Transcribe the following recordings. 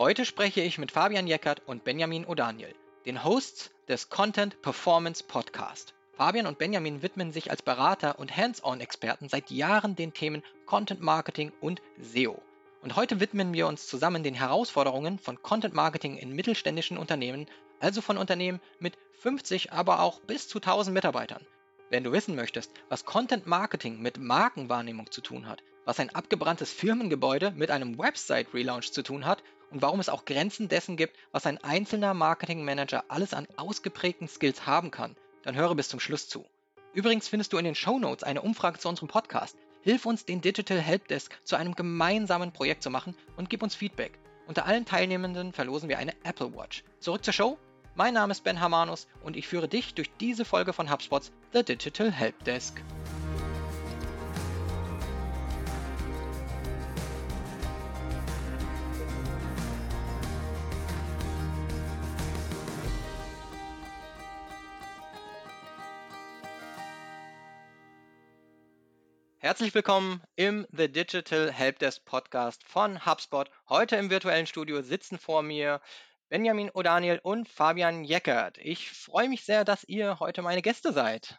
Heute spreche ich mit Fabian Jeckert und Benjamin O'Daniel, den Hosts des Content Performance Podcast. Fabian und Benjamin widmen sich als Berater und Hands-on-Experten seit Jahren den Themen Content Marketing und SEO. Und heute widmen wir uns zusammen den Herausforderungen von Content Marketing in mittelständischen Unternehmen, also von Unternehmen mit 50, aber auch bis zu 1000 Mitarbeitern. Wenn du wissen möchtest, was Content Marketing mit Markenwahrnehmung zu tun hat, was ein abgebranntes Firmengebäude mit einem Website-Relaunch zu tun hat und warum es auch Grenzen dessen gibt, was ein einzelner Marketingmanager alles an ausgeprägten Skills haben kann, dann höre bis zum Schluss zu. Übrigens findest du in den Show Notes eine Umfrage zu unserem Podcast. Hilf uns, den Digital Helpdesk zu einem gemeinsamen Projekt zu machen und gib uns Feedback. Unter allen Teilnehmenden verlosen wir eine Apple Watch. Zurück zur Show. Mein Name ist Ben Hamanus und ich führe dich durch diese Folge von HubSpots The Digital Helpdesk. Herzlich willkommen im The Digital Helpdesk Podcast von HubSpot. Heute im virtuellen Studio sitzen vor mir Benjamin O'Daniel und Fabian Jeckert. Ich freue mich sehr, dass ihr heute meine Gäste seid.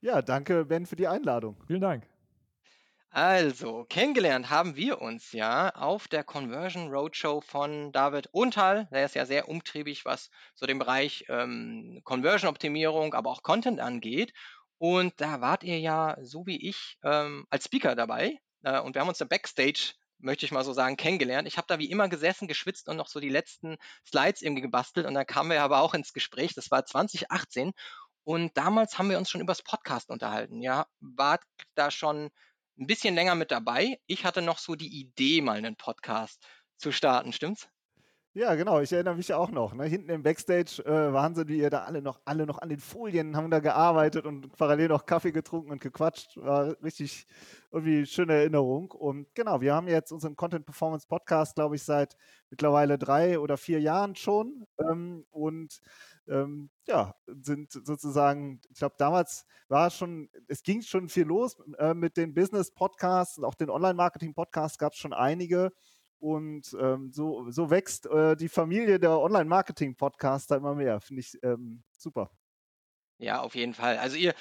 Ja, danke, Ben, für die Einladung. Vielen Dank. Also, kennengelernt haben wir uns ja auf der Conversion Roadshow von David Unthal. Der ist ja sehr umtriebig, was so den Bereich ähm, Conversion-Optimierung, aber auch Content angeht. Und da wart ihr ja, so wie ich, ähm, als Speaker dabei. Äh, und wir haben uns da Backstage möchte ich mal so sagen, kennengelernt. Ich habe da wie immer gesessen, geschwitzt und noch so die letzten Slides irgendwie gebastelt. Und dann kamen wir aber auch ins Gespräch. Das war 2018. Und damals haben wir uns schon übers Podcast unterhalten. Ja, wart da schon ein bisschen länger mit dabei. Ich hatte noch so die Idee, mal einen Podcast zu starten, stimmt's? Ja, genau, ich erinnere mich auch noch. Ne? Hinten im Backstage äh, Wahnsinn, wie ihr da alle noch, alle noch an den Folien haben da gearbeitet und parallel noch Kaffee getrunken und gequatscht. War richtig irgendwie schöne Erinnerung. Und genau, wir haben jetzt unseren Content Performance Podcast, glaube ich, seit mittlerweile drei oder vier Jahren schon. Ähm, und ähm, ja, sind sozusagen, ich glaube, damals war schon, es ging schon viel los äh, mit den Business Podcasts und auch den Online-Marketing Podcasts gab es schon einige. Und ähm, so, so wächst äh, die Familie der Online-Marketing-Podcaster immer mehr. Finde ich ähm, super. Ja, auf jeden Fall. Also ihr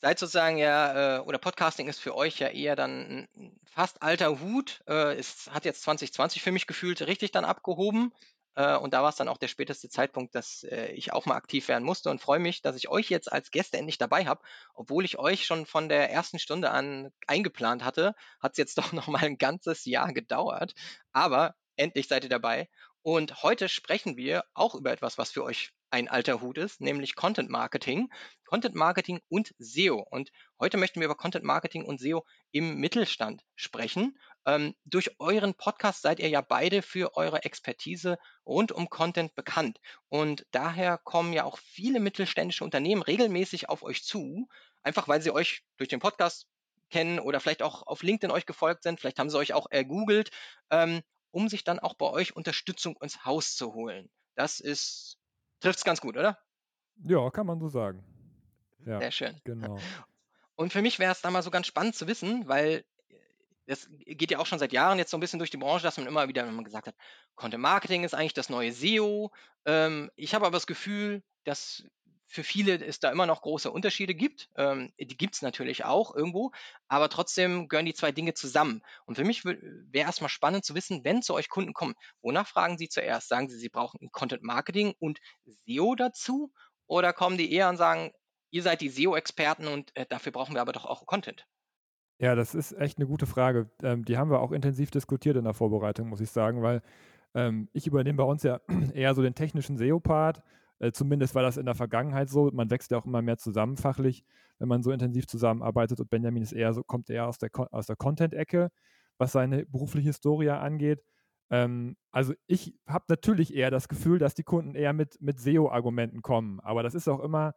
seid sozusagen ja, äh, oder Podcasting ist für euch ja eher dann ein fast alter Hut. Äh, es hat jetzt 2020 für mich gefühlt richtig dann abgehoben. Äh, und da war es dann auch der späteste Zeitpunkt, dass äh, ich auch mal aktiv werden musste und freue mich, dass ich euch jetzt als Gäste endlich dabei habe. Obwohl ich euch schon von der ersten Stunde an eingeplant hatte, hat es jetzt doch noch mal ein ganzes Jahr gedauert. Aber endlich seid ihr dabei. Und heute sprechen wir auch über etwas, was für euch ein alter Hut ist, nämlich Content Marketing. Content Marketing und SEO. Und heute möchten wir über Content Marketing und SEO im Mittelstand sprechen. Ähm, durch euren Podcast seid ihr ja beide für eure Expertise rund um Content bekannt. Und daher kommen ja auch viele mittelständische Unternehmen regelmäßig auf euch zu, einfach weil sie euch durch den Podcast kennen oder vielleicht auch auf LinkedIn euch gefolgt sind, vielleicht haben sie euch auch ergoogelt ähm, um sich dann auch bei euch Unterstützung ins Haus zu holen. Das ist, trifft es ganz gut, oder? Ja, kann man so sagen. Ja, Sehr schön. Genau. Und für mich wäre es da mal so ganz spannend zu wissen, weil das geht ja auch schon seit Jahren jetzt so ein bisschen durch die Branche, dass man immer wieder, wenn man gesagt hat, Content Marketing ist eigentlich das neue SEO. Ähm, ich habe aber das Gefühl, dass für viele es da immer noch große Unterschiede gibt. Ähm, die gibt es natürlich auch irgendwo, aber trotzdem gehören die zwei Dinge zusammen. Und für mich wäre erstmal spannend zu wissen, wenn zu euch Kunden kommen, wonach fragen sie zuerst? Sagen sie, sie brauchen Content Marketing und SEO dazu? Oder kommen die eher und sagen, ihr seid die SEO-Experten und äh, dafür brauchen wir aber doch auch Content? Ja, das ist echt eine gute Frage. Ähm, die haben wir auch intensiv diskutiert in der Vorbereitung, muss ich sagen, weil ähm, ich übernehme bei uns ja eher so den technischen SEO-Part äh, zumindest war das in der Vergangenheit so. Man wächst ja auch immer mehr zusammen fachlich, wenn man so intensiv zusammenarbeitet. Und Benjamin ist eher so, kommt eher aus der, aus der Content-Ecke, was seine berufliche Historie angeht. Ähm, also ich habe natürlich eher das Gefühl, dass die Kunden eher mit, mit SEO-Argumenten kommen. Aber das ist auch immer,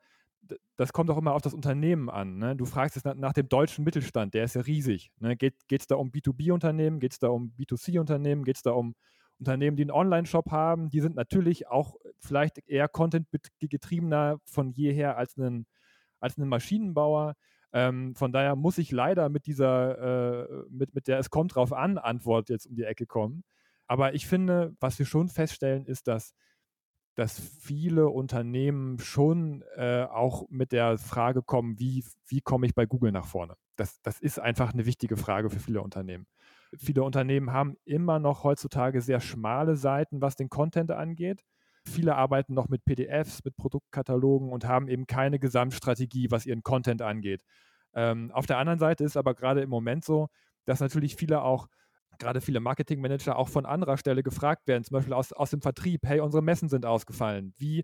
das kommt auch immer auf das Unternehmen an. Ne? Du fragst jetzt nach, nach, dem deutschen Mittelstand, der ist ja riesig. Ne? Geht es da um B2B-Unternehmen, geht es da um B2C-Unternehmen, geht es da um Unternehmen, die einen Online-Shop haben, die sind natürlich auch vielleicht eher Content-getriebener von jeher als ein, als ein Maschinenbauer. Ähm, von daher muss ich leider mit dieser, äh, mit, mit der Es kommt drauf an Antwort jetzt um die Ecke kommen. Aber ich finde, was wir schon feststellen, ist, dass, dass viele Unternehmen schon äh, auch mit der Frage kommen, wie, wie komme ich bei Google nach vorne? Das, das ist einfach eine wichtige Frage für viele Unternehmen. Viele Unternehmen haben immer noch heutzutage sehr schmale Seiten, was den Content angeht. Viele arbeiten noch mit PDFs, mit Produktkatalogen und haben eben keine Gesamtstrategie, was ihren Content angeht. Ähm, auf der anderen Seite ist aber gerade im Moment so, dass natürlich viele auch, gerade viele Marketingmanager auch von anderer Stelle gefragt werden, zum Beispiel aus, aus dem Vertrieb, hey, unsere Messen sind ausgefallen. Wie,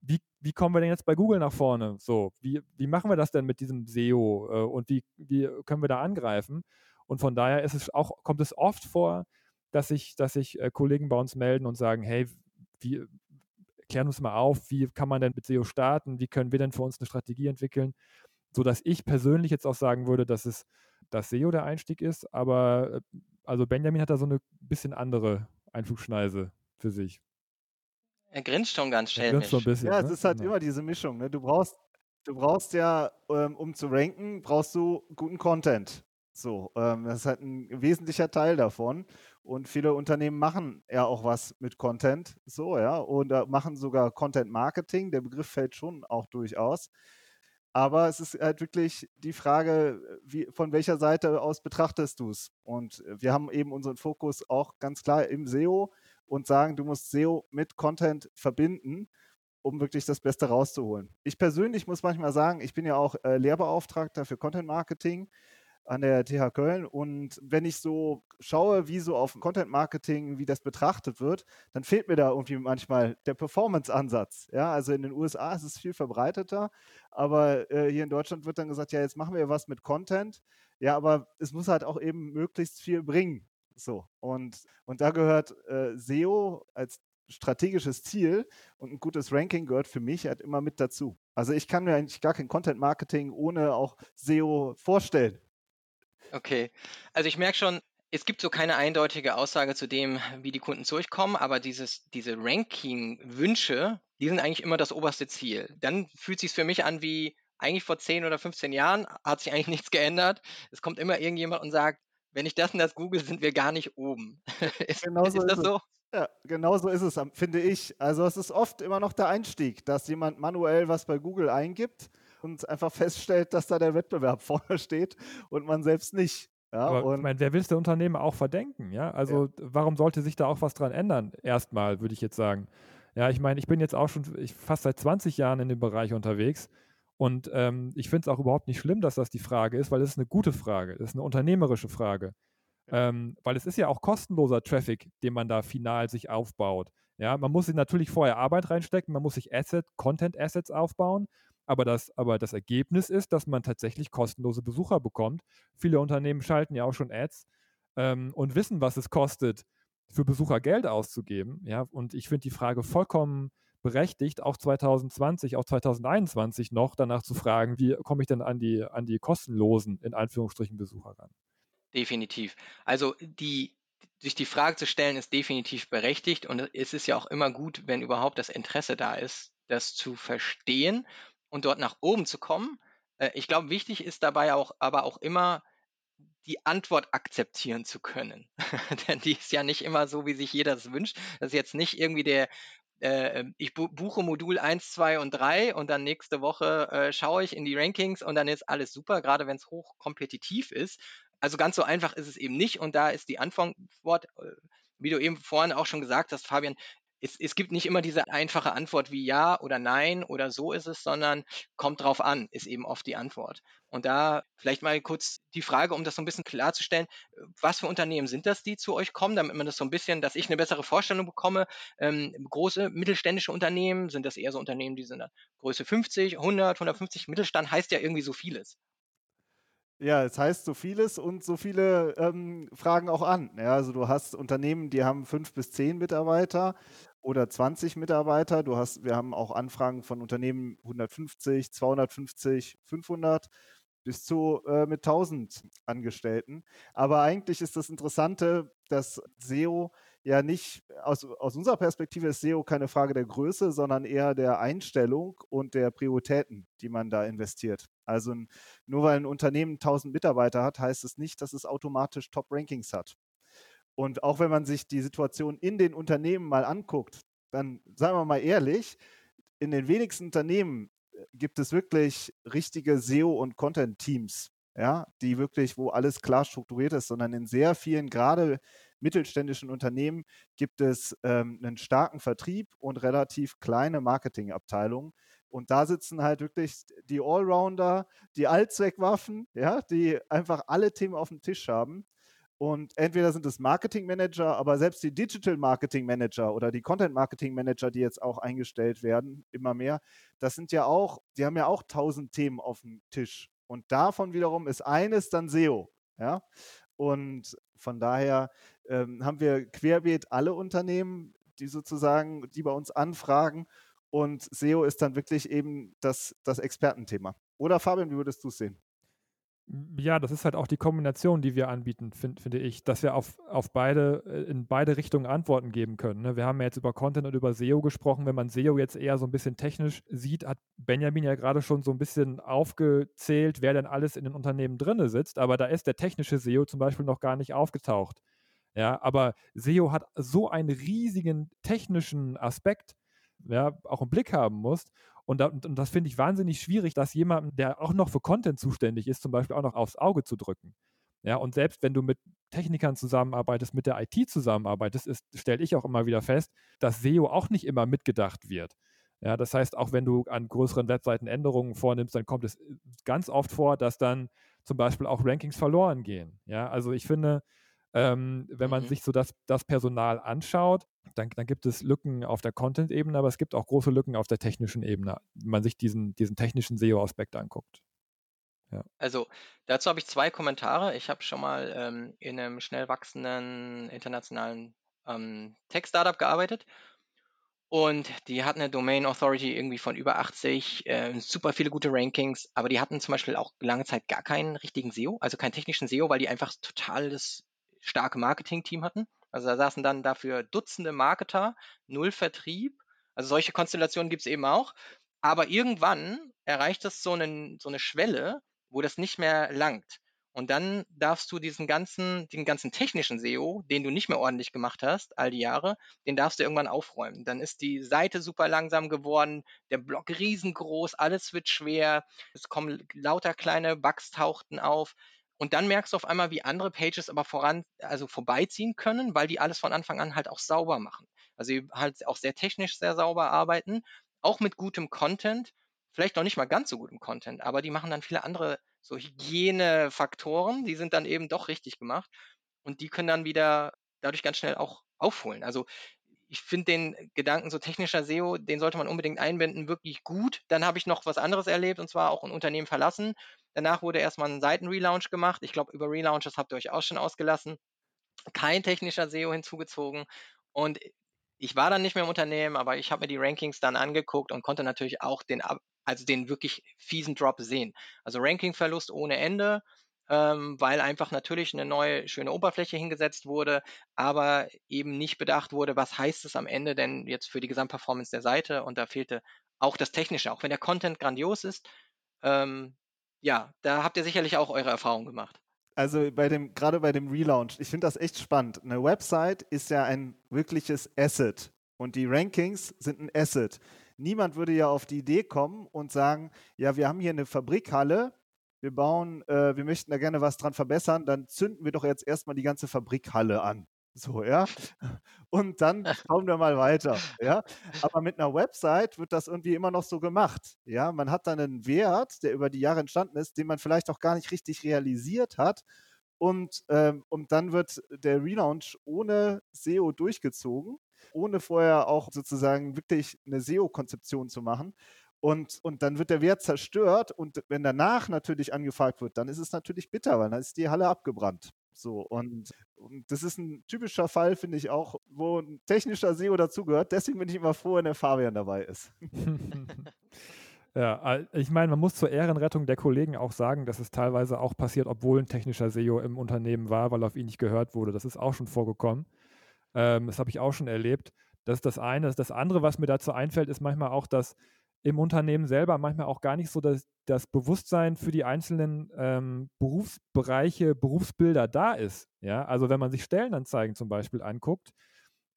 wie, wie kommen wir denn jetzt bei Google nach vorne? So, wie, wie machen wir das denn mit diesem SEO äh, und wie, wie können wir da angreifen? Und von daher ist es auch, kommt es oft vor, dass sich, dass sich äh, Kollegen bei uns melden und sagen, hey, wie, klären uns mal auf, wie kann man denn mit SEO starten, wie können wir denn für uns eine Strategie entwickeln, sodass ich persönlich jetzt auch sagen würde, dass es das SEO der Einstieg ist, aber äh, also Benjamin hat da so eine bisschen andere Einflugschneise für sich. Er grinst schon ganz schnell. Er so bisschen, ja, ne? es ist halt genau. immer diese Mischung. Ne? Du brauchst, du brauchst ja, ähm, um zu ranken, brauchst du guten Content. So, ähm, das ist halt ein wesentlicher Teil davon. Und viele Unternehmen machen ja auch was mit Content, so, ja, und äh, machen sogar Content Marketing. Der Begriff fällt schon auch durchaus. Aber es ist halt wirklich die Frage, wie, von welcher Seite aus betrachtest du es? Und wir haben eben unseren Fokus auch ganz klar im SEO und sagen, du musst SEO mit Content verbinden, um wirklich das Beste rauszuholen. Ich persönlich muss manchmal sagen, ich bin ja auch äh, Lehrbeauftragter für Content Marketing an der TH Köln. Und wenn ich so schaue, wie so auf Content Marketing, wie das betrachtet wird, dann fehlt mir da irgendwie manchmal der Performance-Ansatz. Ja, also in den USA ist es viel verbreiteter, aber äh, hier in Deutschland wird dann gesagt, ja, jetzt machen wir was mit Content. Ja, aber es muss halt auch eben möglichst viel bringen. So. Und, und da gehört äh, SEO als strategisches Ziel und ein gutes Ranking gehört für mich halt immer mit dazu. Also ich kann mir eigentlich gar kein Content Marketing ohne auch SEO vorstellen. Okay. Also ich merke schon, es gibt so keine eindeutige Aussage zu dem, wie die Kunden zu euch kommen, aber dieses, diese Ranking-Wünsche, die sind eigentlich immer das oberste Ziel. Dann fühlt sich für mich an wie eigentlich vor 10 oder 15 Jahren hat sich eigentlich nichts geändert. Es kommt immer irgendjemand und sagt, wenn ich das und das google, sind wir gar nicht oben. ist, genau so ist das so? Ja, genau so ist es, finde ich. Also es ist oft immer noch der Einstieg, dass jemand manuell was bei Google eingibt und einfach feststellt, dass da der Wettbewerb vorne steht und man selbst nicht. Ja, Aber ich meine, wer will es der Unternehmen auch verdenken? Ja, also ja. warum sollte sich da auch was dran ändern? Erstmal, würde ich jetzt sagen. Ja, ich meine, ich bin jetzt auch schon ich, fast seit 20 Jahren in dem Bereich unterwegs und ähm, ich finde es auch überhaupt nicht schlimm, dass das die Frage ist, weil es ist eine gute Frage, es ist eine unternehmerische Frage. Ähm, weil es ist ja auch kostenloser Traffic, den man da final sich aufbaut. Ja, man muss sich natürlich vorher Arbeit reinstecken, man muss sich Asset, Content Assets aufbauen aber das, aber das Ergebnis ist, dass man tatsächlich kostenlose Besucher bekommt. Viele Unternehmen schalten ja auch schon Ads ähm, und wissen, was es kostet, für Besucher Geld auszugeben. Ja, und ich finde die Frage vollkommen berechtigt, auch 2020, auch 2021 noch danach zu fragen, wie komme ich denn an die, an die kostenlosen, in Anführungsstrichen, Besucher ran? Definitiv. Also die, sich die Frage zu stellen, ist definitiv berechtigt und es ist ja auch immer gut, wenn überhaupt das Interesse da ist, das zu verstehen und dort nach oben zu kommen. Äh, ich glaube, wichtig ist dabei auch, aber auch immer, die Antwort akzeptieren zu können. Denn die ist ja nicht immer so, wie sich jeder das wünscht. Das ist jetzt nicht irgendwie der, äh, ich buche Modul 1, 2 und 3 und dann nächste Woche äh, schaue ich in die Rankings und dann ist alles super, gerade wenn es hochkompetitiv ist. Also ganz so einfach ist es eben nicht und da ist die Antwort, äh, wie du eben vorhin auch schon gesagt hast, Fabian, es, es gibt nicht immer diese einfache Antwort wie ja oder nein oder so ist es, sondern kommt drauf an, ist eben oft die Antwort. Und da vielleicht mal kurz die Frage, um das so ein bisschen klarzustellen, was für Unternehmen sind das, die zu euch kommen, damit man das so ein bisschen, dass ich eine bessere Vorstellung bekomme. Ähm, große mittelständische Unternehmen, sind das eher so Unternehmen, die sind Größe 50, 100, 150, Mittelstand heißt ja irgendwie so vieles. Ja, es heißt so vieles und so viele ähm, fragen auch an. Ja, also du hast Unternehmen, die haben fünf bis zehn Mitarbeiter oder 20 Mitarbeiter. Du hast, wir haben auch Anfragen von Unternehmen 150, 250, 500 bis zu äh, mit 1000 Angestellten. Aber eigentlich ist das Interessante, dass SEO ja nicht, aus, aus unserer Perspektive ist SEO keine Frage der Größe, sondern eher der Einstellung und der Prioritäten, die man da investiert. Also nur weil ein Unternehmen 1000 Mitarbeiter hat, heißt es nicht, dass es automatisch Top-Rankings hat. Und auch wenn man sich die Situation in den Unternehmen mal anguckt, dann sagen wir mal ehrlich, in den wenigsten Unternehmen äh, gibt es wirklich richtige SEO- und Content-Teams, ja, die wirklich, wo alles klar strukturiert ist, sondern in sehr vielen, gerade mittelständischen Unternehmen, gibt es ähm, einen starken Vertrieb und relativ kleine Marketingabteilungen. Und da sitzen halt wirklich die Allrounder, die Allzweckwaffen, ja, die einfach alle Themen auf dem Tisch haben. Und entweder sind es Marketing Manager, aber selbst die Digital Marketing Manager oder die Content Marketing Manager, die jetzt auch eingestellt werden, immer mehr, das sind ja auch, die haben ja auch tausend Themen auf dem Tisch. Und davon wiederum ist eines dann SEO. Ja? Und von daher ähm, haben wir querbeet alle Unternehmen, die sozusagen, die bei uns anfragen. Und SEO ist dann wirklich eben das, das Expertenthema. Oder Fabian, wie würdest du es sehen? Ja, das ist halt auch die Kombination, die wir anbieten, find, finde ich, dass wir auf, auf beide, äh, in beide Richtungen Antworten geben können. Ne? Wir haben ja jetzt über Content und über SEO gesprochen. Wenn man SEO jetzt eher so ein bisschen technisch sieht, hat Benjamin ja gerade schon so ein bisschen aufgezählt, wer denn alles in den Unternehmen drin sitzt. Aber da ist der technische SEO zum Beispiel noch gar nicht aufgetaucht. Ja, aber SEO hat so einen riesigen technischen Aspekt, ja, auch im Blick haben muss. Und, da, und das finde ich wahnsinnig schwierig, das jemandem, der auch noch für Content zuständig ist, zum Beispiel auch noch aufs Auge zu drücken. Ja, und selbst wenn du mit Technikern zusammenarbeitest, mit der IT zusammenarbeitest, stelle ich auch immer wieder fest, dass SEO auch nicht immer mitgedacht wird. Ja, das heißt, auch wenn du an größeren Webseiten Änderungen vornimmst, dann kommt es äh, ganz oft vor, dass dann zum Beispiel auch Rankings verloren gehen. Ja, also ich finde, ähm, wenn man mhm. sich so das, das Personal anschaut, dann, dann gibt es Lücken auf der Content-Ebene, aber es gibt auch große Lücken auf der technischen Ebene, wenn man sich diesen, diesen technischen SEO-Aspekt anguckt. Ja. Also dazu habe ich zwei Kommentare. Ich habe schon mal ähm, in einem schnell wachsenden internationalen ähm, Tech-Startup gearbeitet und die hatten eine Domain Authority irgendwie von über 80, äh, super viele gute Rankings, aber die hatten zum Beispiel auch lange Zeit gar keinen richtigen SEO, also keinen technischen SEO, weil die einfach total das starke Marketing-Team hatten. Also da saßen dann dafür Dutzende Marketer, null Vertrieb. Also solche Konstellationen gibt es eben auch. Aber irgendwann erreicht es so, einen, so eine Schwelle, wo das nicht mehr langt. Und dann darfst du diesen ganzen, den ganzen technischen SEO, den du nicht mehr ordentlich gemacht hast, all die Jahre, den darfst du irgendwann aufräumen. Dann ist die Seite super langsam geworden, der Blog riesengroß, alles wird schwer, es kommen lauter kleine Bugs tauchten auf. Und dann merkst du auf einmal, wie andere Pages aber voran, also vorbeiziehen können, weil die alles von Anfang an halt auch sauber machen. Also halt auch sehr technisch sehr sauber arbeiten, auch mit gutem Content, vielleicht noch nicht mal ganz so gutem Content, aber die machen dann viele andere so Hygienefaktoren, die sind dann eben doch richtig gemacht und die können dann wieder dadurch ganz schnell auch aufholen. Also ich finde den Gedanken so technischer SEO, den sollte man unbedingt einbinden, wirklich gut. Dann habe ich noch was anderes erlebt und zwar auch ein Unternehmen verlassen. Danach wurde erstmal ein Seitenrelaunch gemacht. Ich glaube, über Relaunches habt ihr euch auch schon ausgelassen. Kein technischer SEO hinzugezogen. Und ich war dann nicht mehr im Unternehmen, aber ich habe mir die Rankings dann angeguckt und konnte natürlich auch den, also den wirklich fiesen Drop sehen. Also Rankingverlust ohne Ende ähm, weil einfach natürlich eine neue schöne Oberfläche hingesetzt wurde, aber eben nicht bedacht wurde, was heißt es am Ende denn jetzt für die Gesamtperformance der Seite und da fehlte auch das Technische, auch wenn der Content grandios ist. Ähm, ja, da habt ihr sicherlich auch eure Erfahrungen gemacht. Also bei dem, gerade bei dem Relaunch, ich finde das echt spannend. Eine Website ist ja ein wirkliches Asset und die Rankings sind ein Asset. Niemand würde ja auf die Idee kommen und sagen, ja, wir haben hier eine Fabrikhalle, wir bauen, äh, wir möchten da gerne was dran verbessern, dann zünden wir doch jetzt erstmal die ganze Fabrikhalle an. So, ja. Und dann schauen wir mal weiter. Ja. Aber mit einer Website wird das irgendwie immer noch so gemacht. Ja. Man hat dann einen Wert, der über die Jahre entstanden ist, den man vielleicht auch gar nicht richtig realisiert hat. Und, ähm, und dann wird der Relaunch ohne SEO durchgezogen, ohne vorher auch sozusagen wirklich eine SEO-Konzeption zu machen. Und, und dann wird der Wert zerstört und wenn danach natürlich angefragt wird, dann ist es natürlich bitter, weil dann ist die Halle abgebrannt. So, und, und das ist ein typischer Fall, finde ich auch, wo ein technischer SEO dazugehört. Deswegen bin ich immer froh, wenn der Fabian dabei ist. Ja, ich meine, man muss zur Ehrenrettung der Kollegen auch sagen, dass es teilweise auch passiert, obwohl ein technischer SEO im Unternehmen war, weil auf ihn nicht gehört wurde. Das ist auch schon vorgekommen. Ähm, das habe ich auch schon erlebt. Das ist das eine. Das andere, was mir dazu einfällt, ist manchmal auch, dass im Unternehmen selber manchmal auch gar nicht so das, das Bewusstsein für die einzelnen ähm, Berufsbereiche, Berufsbilder da ist. Ja, also wenn man sich Stellenanzeigen zum Beispiel anguckt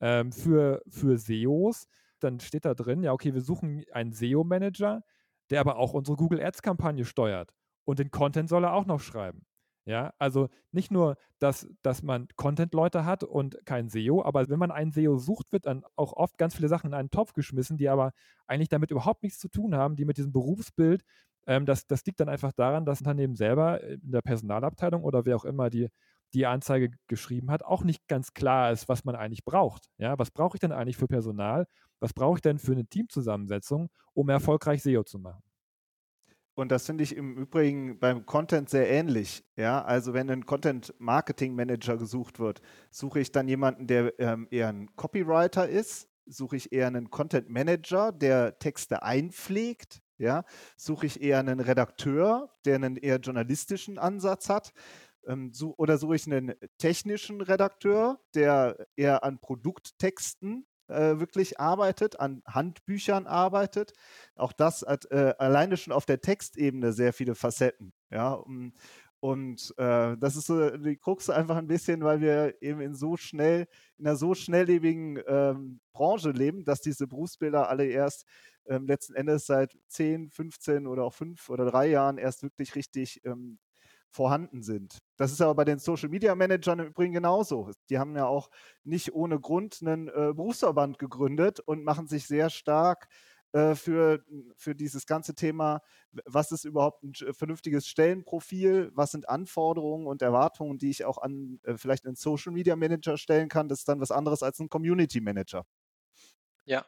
ähm, für, für SEOs, dann steht da drin, ja, okay, wir suchen einen SEO-Manager, der aber auch unsere Google Ads-Kampagne steuert. Und den Content soll er auch noch schreiben. Ja, also nicht nur, dass, dass man Content-Leute hat und kein SEO, aber wenn man einen SEO sucht, wird dann auch oft ganz viele Sachen in einen Topf geschmissen, die aber eigentlich damit überhaupt nichts zu tun haben, die mit diesem Berufsbild, ähm, das, das liegt dann einfach daran, dass Unternehmen selber in der Personalabteilung oder wer auch immer die, die Anzeige geschrieben hat, auch nicht ganz klar ist, was man eigentlich braucht. Ja, was brauche ich denn eigentlich für Personal? Was brauche ich denn für eine Teamzusammensetzung, um erfolgreich SEO zu machen? Und das finde ich im Übrigen beim Content sehr ähnlich. Ja, also wenn ein Content Marketing Manager gesucht wird, suche ich dann jemanden, der ähm, eher ein Copywriter ist, suche ich eher einen Content Manager, der Texte einpflegt, ja, suche ich eher einen Redakteur, der einen eher journalistischen Ansatz hat, ähm, oder suche ich einen technischen Redakteur, der eher an Produkttexten äh, wirklich arbeitet, an Handbüchern arbeitet. Auch das hat äh, alleine schon auf der Textebene sehr viele Facetten. Ja, und äh, das ist so die Krux einfach ein bisschen, weil wir eben in so schnell, in einer so schnelllebigen ähm, Branche leben, dass diese Berufsbilder alle erst ähm, letzten Endes seit 10, 15 oder auch 5 oder 3 Jahren erst wirklich richtig ähm, vorhanden sind. Das ist aber bei den Social Media Managern im Übrigen genauso. Die haben ja auch nicht ohne Grund einen äh, Berufsverband gegründet und machen sich sehr stark äh, für, für dieses ganze Thema, was ist überhaupt ein vernünftiges Stellenprofil, was sind Anforderungen und Erwartungen, die ich auch an äh, vielleicht einen Social Media Manager stellen kann. Das ist dann was anderes als ein Community Manager. Ja,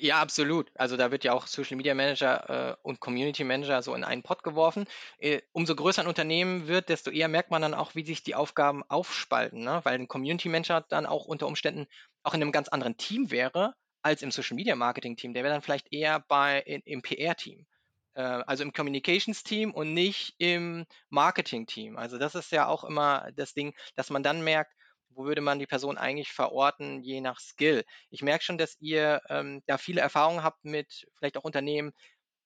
ja, absolut. Also da wird ja auch Social Media Manager äh, und Community Manager so in einen Pot geworfen. Äh, umso größer ein Unternehmen wird, desto eher merkt man dann auch, wie sich die Aufgaben aufspalten, ne? weil ein Community Manager dann auch unter Umständen auch in einem ganz anderen Team wäre als im Social Media Marketing Team. Der wäre dann vielleicht eher bei in, im PR Team, äh, also im Communications Team und nicht im Marketing Team. Also das ist ja auch immer das Ding, dass man dann merkt, wo würde man die Person eigentlich verorten, je nach Skill? Ich merke schon, dass ihr ähm, da viele Erfahrungen habt mit vielleicht auch Unternehmen,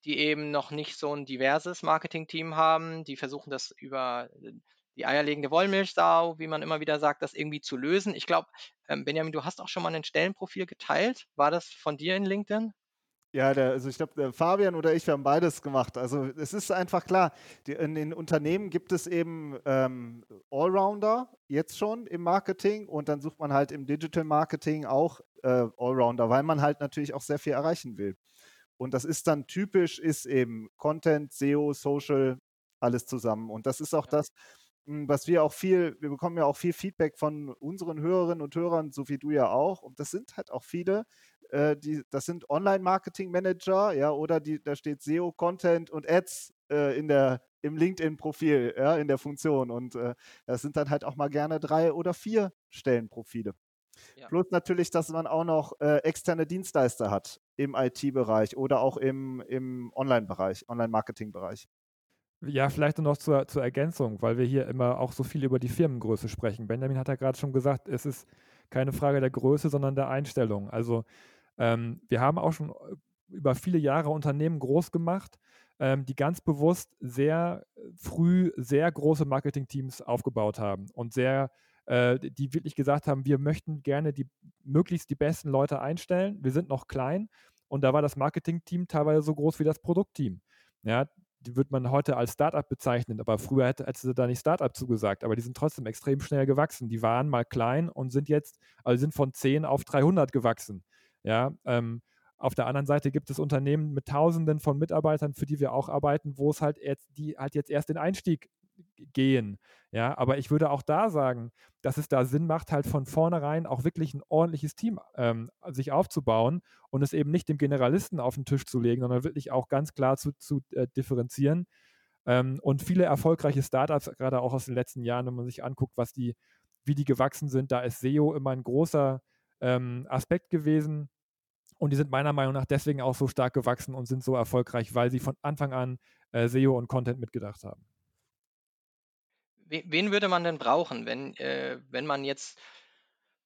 die eben noch nicht so ein diverses Marketing-Team haben, die versuchen das über äh, die eierlegende Wollmilchsau, wie man immer wieder sagt, das irgendwie zu lösen. Ich glaube, ähm, Benjamin, du hast auch schon mal ein Stellenprofil geteilt. War das von dir in LinkedIn? Ja, der, also ich glaube, Fabian oder ich, wir haben beides gemacht. Also es ist einfach klar, die, in den Unternehmen gibt es eben ähm, Allrounder jetzt schon im Marketing und dann sucht man halt im Digital Marketing auch äh, Allrounder, weil man halt natürlich auch sehr viel erreichen will. Und das ist dann typisch, ist eben Content, SEO, Social, alles zusammen. Und das ist auch ja. das, was wir auch viel, wir bekommen ja auch viel Feedback von unseren Hörerinnen und Hörern, so wie du ja auch. Und das sind halt auch viele, äh, die, das sind Online-Marketing-Manager, ja, oder die, da steht SEO, Content und Ads äh, in der, im LinkedIn-Profil, ja, in der Funktion. Und äh, das sind dann halt auch mal gerne drei oder vier Stellenprofile. Ja. Plus natürlich, dass man auch noch äh, externe Dienstleister hat im IT-Bereich oder auch im, im Online-Bereich, Online-Marketing-Bereich. Ja, vielleicht noch zur, zur Ergänzung, weil wir hier immer auch so viel über die Firmengröße sprechen. Benjamin hat ja gerade schon gesagt, es ist keine Frage der Größe, sondern der Einstellung. Also ähm, wir haben auch schon äh, über viele Jahre Unternehmen groß gemacht, ähm, die ganz bewusst sehr früh sehr große Marketingteams aufgebaut haben und sehr, äh, die wirklich gesagt haben, wir möchten gerne die möglichst die besten Leute einstellen. Wir sind noch klein und da war das Marketingteam teilweise so groß wie das Produktteam. Ja, die wird man heute als Startup bezeichnen, aber früher hätte, hätte sie da nicht Startup zugesagt, aber die sind trotzdem extrem schnell gewachsen. Die waren mal klein und sind jetzt, also sind von 10 auf 300 gewachsen. Ja, ähm, auf der anderen Seite gibt es Unternehmen mit Tausenden von Mitarbeitern, für die wir auch arbeiten, wo es halt jetzt, die halt jetzt erst den Einstieg gehen. Ja, aber ich würde auch da sagen, dass es da Sinn macht, halt von vornherein auch wirklich ein ordentliches Team ähm, sich aufzubauen und es eben nicht dem Generalisten auf den Tisch zu legen, sondern wirklich auch ganz klar zu, zu äh, differenzieren. Ähm, und viele erfolgreiche Startups, gerade auch aus den letzten Jahren, wenn man sich anguckt, was die, wie die gewachsen sind, da ist SEO immer ein großer ähm, Aspekt gewesen. Und die sind meiner Meinung nach deswegen auch so stark gewachsen und sind so erfolgreich, weil sie von Anfang an äh, SEO und Content mitgedacht haben. Wen würde man denn brauchen, wenn, äh, wenn man jetzt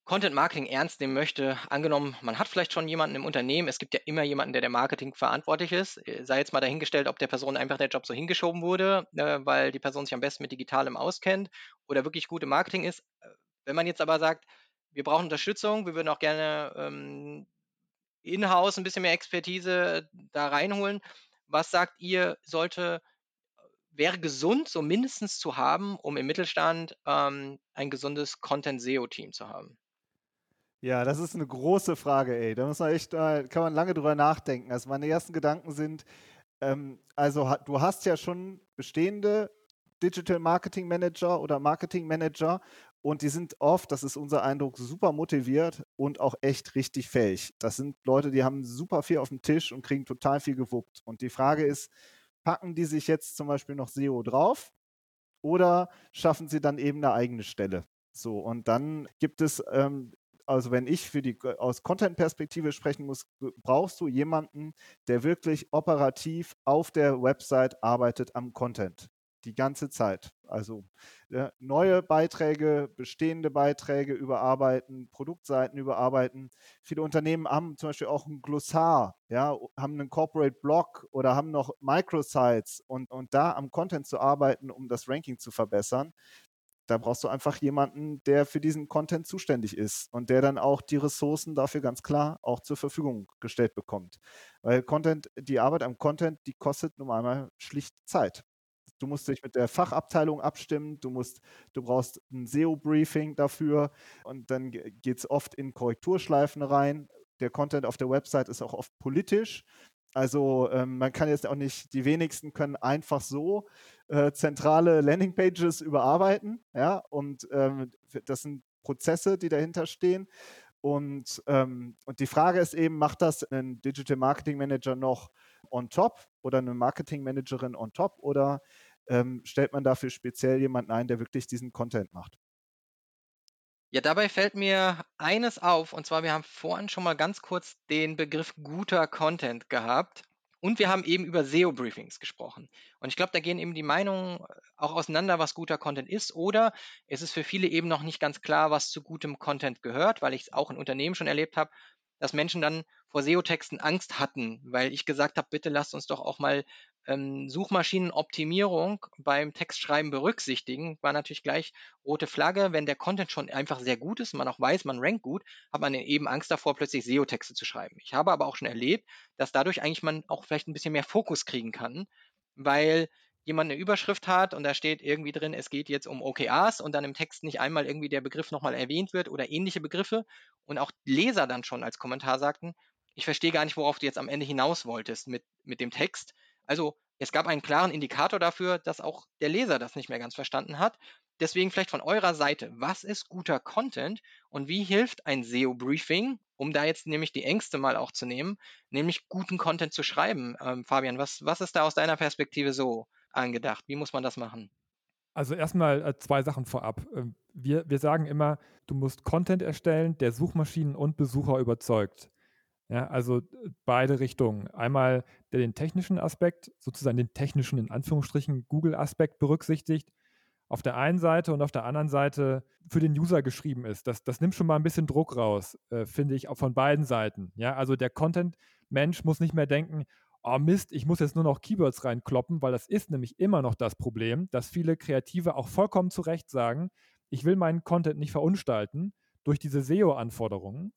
Content Marketing ernst nehmen möchte, angenommen, man hat vielleicht schon jemanden im Unternehmen, es gibt ja immer jemanden, der der Marketing verantwortlich ist, äh, sei jetzt mal dahingestellt, ob der Person einfach der Job so hingeschoben wurde, äh, weil die Person sich am besten mit Digitalem auskennt oder wirklich gute Marketing ist. Äh, wenn man jetzt aber sagt, wir brauchen Unterstützung, wir würden auch gerne ähm, in-house ein bisschen mehr Expertise da reinholen, was sagt ihr, sollte wäre gesund, so mindestens zu haben, um im Mittelstand ähm, ein gesundes Content-SEO-Team zu haben? Ja, das ist eine große Frage, ey. Da muss man echt, äh, kann man lange drüber nachdenken. Also meine ersten Gedanken sind, ähm, also du hast ja schon bestehende Digital Marketing Manager oder Marketing Manager und die sind oft, das ist unser Eindruck, super motiviert und auch echt richtig fähig. Das sind Leute, die haben super viel auf dem Tisch und kriegen total viel gewuppt. Und die Frage ist, packen die sich jetzt zum Beispiel noch SEO drauf oder schaffen sie dann eben eine eigene Stelle? So, und dann gibt es ähm, also wenn ich für die aus Content-Perspektive sprechen muss, brauchst du jemanden, der wirklich operativ auf der Website arbeitet am Content. Die ganze Zeit. Also äh, neue Beiträge, bestehende Beiträge überarbeiten, Produktseiten überarbeiten. Viele Unternehmen haben zum Beispiel auch ein Glossar, ja, haben einen Corporate Blog oder haben noch Microsites und, und da am Content zu arbeiten, um das Ranking zu verbessern, da brauchst du einfach jemanden, der für diesen Content zuständig ist und der dann auch die Ressourcen dafür ganz klar auch zur Verfügung gestellt bekommt. Weil Content, die Arbeit am Content, die kostet nun einmal schlicht Zeit. Du musst dich mit der Fachabteilung abstimmen, du musst, du brauchst ein SEO-Briefing dafür und dann geht es oft in Korrekturschleifen rein. Der Content auf der Website ist auch oft politisch. Also ähm, man kann jetzt auch nicht, die wenigsten können einfach so äh, zentrale Landingpages überarbeiten. Ja, und ähm, das sind Prozesse, die dahinter stehen. Und, ähm, und die Frage ist eben, macht das ein Digital Marketing Manager noch on top oder eine Marketing Managerin on top oder ähm, stellt man dafür speziell jemanden ein, der wirklich diesen Content macht? Ja, dabei fällt mir eines auf, und zwar, wir haben vorhin schon mal ganz kurz den Begriff guter Content gehabt. Und wir haben eben über SEO-Briefings gesprochen. Und ich glaube, da gehen eben die Meinungen auch auseinander, was guter Content ist. Oder es ist für viele eben noch nicht ganz klar, was zu gutem Content gehört, weil ich es auch in Unternehmen schon erlebt habe, dass Menschen dann vor SEO-Texten Angst hatten, weil ich gesagt habe, bitte lasst uns doch auch mal ähm, Suchmaschinenoptimierung beim Textschreiben berücksichtigen, war natürlich gleich rote Flagge. Wenn der Content schon einfach sehr gut ist, man auch weiß, man rankt gut, hat man eben Angst davor, plötzlich SEO-Texte zu schreiben. Ich habe aber auch schon erlebt, dass dadurch eigentlich man auch vielleicht ein bisschen mehr Fokus kriegen kann, weil jemand eine Überschrift hat und da steht irgendwie drin, es geht jetzt um OKRs und dann im Text nicht einmal irgendwie der Begriff nochmal erwähnt wird oder ähnliche Begriffe und auch Leser dann schon als Kommentar sagten, ich verstehe gar nicht, worauf du jetzt am Ende hinaus wolltest mit, mit dem Text. Also es gab einen klaren Indikator dafür, dass auch der Leser das nicht mehr ganz verstanden hat. Deswegen vielleicht von eurer Seite, was ist guter Content und wie hilft ein SEO-Briefing, um da jetzt nämlich die Ängste mal auch zu nehmen, nämlich guten Content zu schreiben? Ähm, Fabian, was, was ist da aus deiner Perspektive so angedacht? Wie muss man das machen? Also erstmal äh, zwei Sachen vorab. Ähm, wir, wir sagen immer, du musst Content erstellen, der Suchmaschinen und Besucher überzeugt. Ja, also beide Richtungen. Einmal der den technischen Aspekt, sozusagen den technischen, in Anführungsstrichen, Google-Aspekt berücksichtigt, auf der einen Seite und auf der anderen Seite für den User geschrieben ist. Das, das nimmt schon mal ein bisschen Druck raus, äh, finde ich, auch von beiden Seiten. Ja, also der Content-Mensch muss nicht mehr denken, oh Mist, ich muss jetzt nur noch Keywords reinkloppen, weil das ist nämlich immer noch das Problem, dass viele Kreative auch vollkommen zu Recht sagen, ich will meinen Content nicht verunstalten durch diese SEO-Anforderungen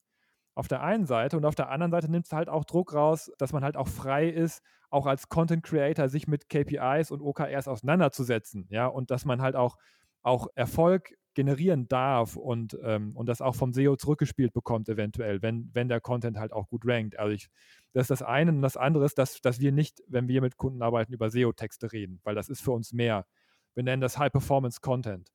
auf der einen Seite und auf der anderen Seite nimmt es halt auch Druck raus, dass man halt auch frei ist, auch als Content Creator sich mit KPIs und OKRs auseinanderzusetzen, ja, und dass man halt auch, auch Erfolg generieren darf und, ähm, und das auch vom SEO zurückgespielt bekommt, eventuell, wenn, wenn der Content halt auch gut rankt. Also ich, das ist das eine und das andere ist, dass, dass wir nicht, wenn wir mit Kunden arbeiten, über SEO-Texte reden, weil das ist für uns mehr. Wir nennen das High-Performance-Content.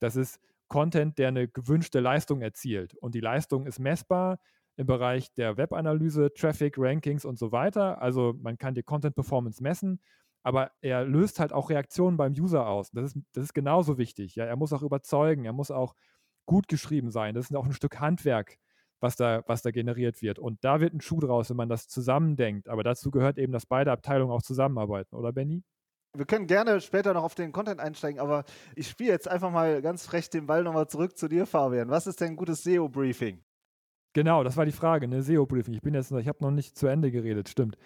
Das ist Content, der eine gewünschte Leistung erzielt. Und die Leistung ist messbar im Bereich der Webanalyse, Traffic, Rankings und so weiter. Also man kann die Content Performance messen, aber er löst halt auch Reaktionen beim User aus. Das ist, das ist genauso wichtig. Ja? Er muss auch überzeugen, er muss auch gut geschrieben sein. Das ist auch ein Stück Handwerk, was da, was da generiert wird. Und da wird ein Schuh draus, wenn man das zusammendenkt. Aber dazu gehört eben, dass beide Abteilungen auch zusammenarbeiten, oder Benny? Wir können gerne später noch auf den Content einsteigen, aber ich spiele jetzt einfach mal ganz frech den Ball nochmal zurück zu dir, Fabian. Was ist denn ein gutes SEO-Briefing? Genau, das war die Frage, ne? SEO-Briefing. Ich bin jetzt, ich habe noch nicht zu Ende geredet, stimmt.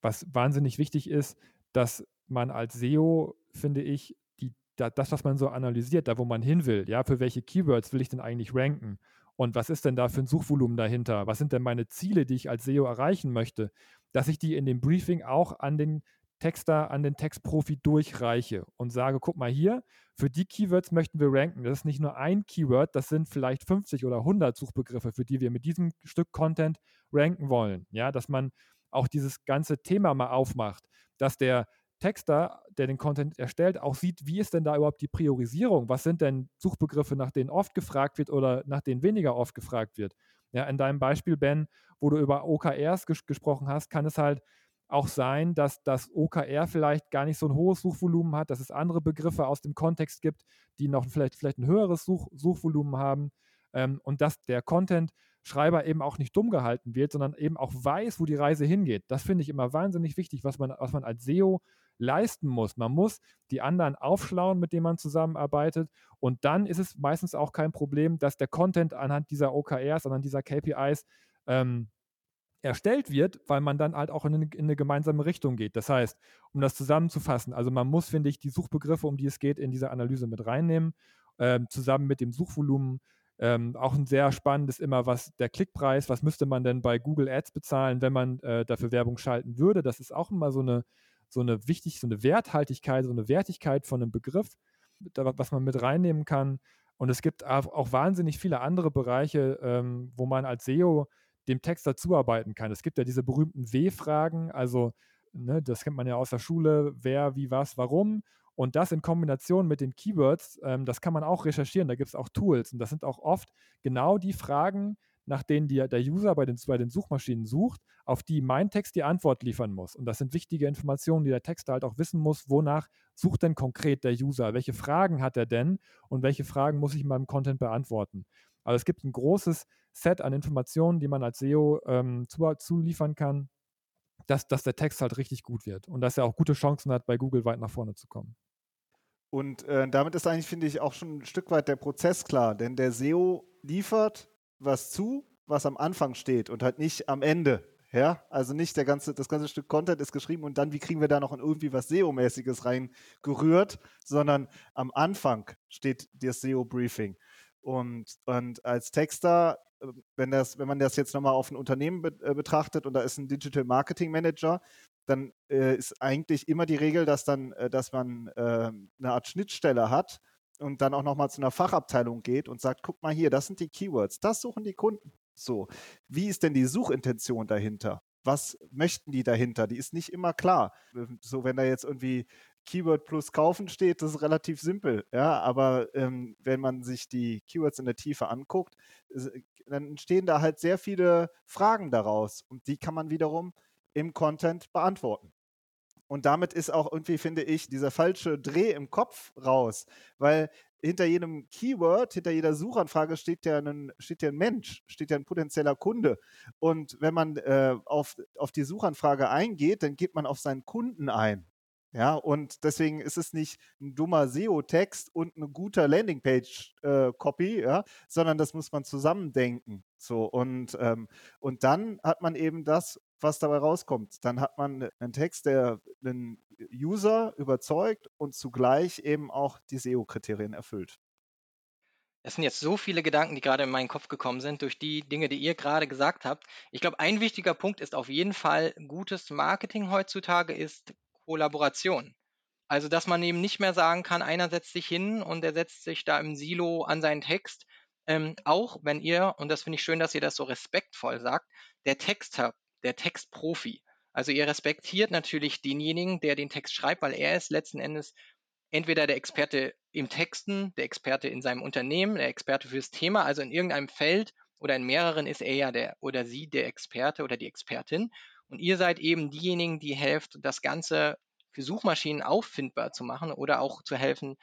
Was wahnsinnig wichtig ist, dass man als SEO, finde ich, die, das, was man so analysiert, da wo man hin will, ja, für welche Keywords will ich denn eigentlich ranken? Und was ist denn da für ein Suchvolumen dahinter? Was sind denn meine Ziele, die ich als SEO erreichen möchte? Dass ich die in dem Briefing auch an den Texter, an den Textprofi durchreiche und sage, guck mal hier, für die Keywords möchten wir ranken. Das ist nicht nur ein Keyword, das sind vielleicht 50 oder 100 Suchbegriffe, für die wir mit diesem Stück Content ranken wollen. Ja, dass man auch dieses ganze Thema mal aufmacht, dass der Texter, der den Content erstellt, auch sieht, wie ist denn da überhaupt die Priorisierung? Was sind denn Suchbegriffe, nach denen oft gefragt wird oder nach denen weniger oft gefragt wird? Ja, in deinem Beispiel, Ben, wo du über OKRs ges gesprochen hast, kann es halt auch sein, dass das OKR vielleicht gar nicht so ein hohes Suchvolumen hat, dass es andere Begriffe aus dem Kontext gibt, die noch vielleicht, vielleicht ein höheres Such Suchvolumen haben ähm, und dass der Content Schreiber eben auch nicht dumm gehalten wird, sondern eben auch weiß, wo die Reise hingeht. Das finde ich immer wahnsinnig wichtig, was man, was man als SEO leisten muss. Man muss die anderen aufschlauen, mit denen man zusammenarbeitet. Und dann ist es meistens auch kein Problem, dass der Content anhand dieser OKRs, anhand dieser KPIs ähm, erstellt wird, weil man dann halt auch in eine, in eine, gemeinsame Richtung geht. Das heißt, um das zusammenzufassen, also man muss, finde ich, die Suchbegriffe, um die es geht, in diese Analyse mit reinnehmen, ähm, zusammen mit dem Suchvolumen ähm, auch ein sehr spannendes immer, was der Klickpreis, was müsste man denn bei Google Ads bezahlen, wenn man äh, dafür Werbung schalten würde. Das ist auch immer so eine, so eine wichtig, so eine Werthaltigkeit, so eine Wertigkeit von einem Begriff, was man mit reinnehmen kann. Und es gibt auch wahnsinnig viele andere Bereiche, ähm, wo man als SEO dem Text dazuarbeiten kann. Es gibt ja diese berühmten W-Fragen, also ne, das kennt man ja aus der Schule, wer, wie, was, warum. Und das in Kombination mit den Keywords, ähm, das kann man auch recherchieren. Da gibt es auch Tools. Und das sind auch oft genau die Fragen, nach denen die, der User bei den, bei den Suchmaschinen sucht, auf die mein Text die Antwort liefern muss. Und das sind wichtige Informationen, die der Texter halt auch wissen muss, wonach sucht denn konkret der User? Welche Fragen hat er denn? Und welche Fragen muss ich in meinem Content beantworten? Also es gibt ein großes Set an Informationen, die man als SEO ähm, zu, zuliefern kann, dass, dass der Text halt richtig gut wird und dass er auch gute Chancen hat, bei Google weit nach vorne zu kommen. Und äh, damit ist eigentlich, finde ich, auch schon ein Stück weit der Prozess klar, denn der SEO liefert was zu, was am Anfang steht und halt nicht am Ende. Ja, also nicht der ganze, das ganze Stück Content ist geschrieben und dann, wie kriegen wir da noch irgendwie was SEO-mäßiges reingerührt, sondern am Anfang steht das SEO-Briefing. Und, und als Texter, wenn, das, wenn man das jetzt nochmal auf ein Unternehmen äh, betrachtet und da ist ein Digital Marketing Manager, dann äh, ist eigentlich immer die Regel, dass dann, äh, dass man äh, eine Art Schnittstelle hat und dann auch nochmal zu einer Fachabteilung geht und sagt, guck mal hier, das sind die Keywords, das suchen die Kunden. So, wie ist denn die Suchintention dahinter? Was möchten die dahinter? Die ist nicht immer klar. So, wenn da jetzt irgendwie Keyword plus kaufen steht, das ist relativ simpel. Ja, aber ähm, wenn man sich die Keywords in der Tiefe anguckt, dann entstehen da halt sehr viele Fragen daraus und die kann man wiederum im Content beantworten. Und damit ist auch irgendwie, finde ich, dieser falsche Dreh im Kopf raus, weil hinter jedem Keyword, hinter jeder Suchanfrage steht ja ein, steht ja ein Mensch, steht ja ein potenzieller Kunde. Und wenn man äh, auf, auf die Suchanfrage eingeht, dann geht man auf seinen Kunden ein. Ja, und deswegen ist es nicht ein dummer SEO-Text und ein guter Landingpage-Copy, äh, ja, sondern das muss man zusammendenken. So, und, ähm, und dann hat man eben das, was dabei rauskommt. Dann hat man einen Text, der den User überzeugt und zugleich eben auch die SEO-Kriterien erfüllt. Das sind jetzt so viele Gedanken, die gerade in meinen Kopf gekommen sind, durch die Dinge, die ihr gerade gesagt habt. Ich glaube, ein wichtiger Punkt ist auf jeden Fall, gutes Marketing heutzutage ist Kollaboration. Also, dass man eben nicht mehr sagen kann, einer setzt sich hin und der setzt sich da im Silo an seinen Text. Ähm, auch wenn ihr, und das finde ich schön, dass ihr das so respektvoll sagt, der Texter, der Textprofi. Also ihr respektiert natürlich denjenigen, der den Text schreibt, weil er ist letzten Endes entweder der Experte im Texten, der Experte in seinem Unternehmen, der Experte fürs Thema, also in irgendeinem Feld oder in mehreren ist er ja der oder sie der Experte oder die Expertin. Und ihr seid eben diejenigen, die helft, das Ganze für Suchmaschinen auffindbar zu machen oder auch zu helfen,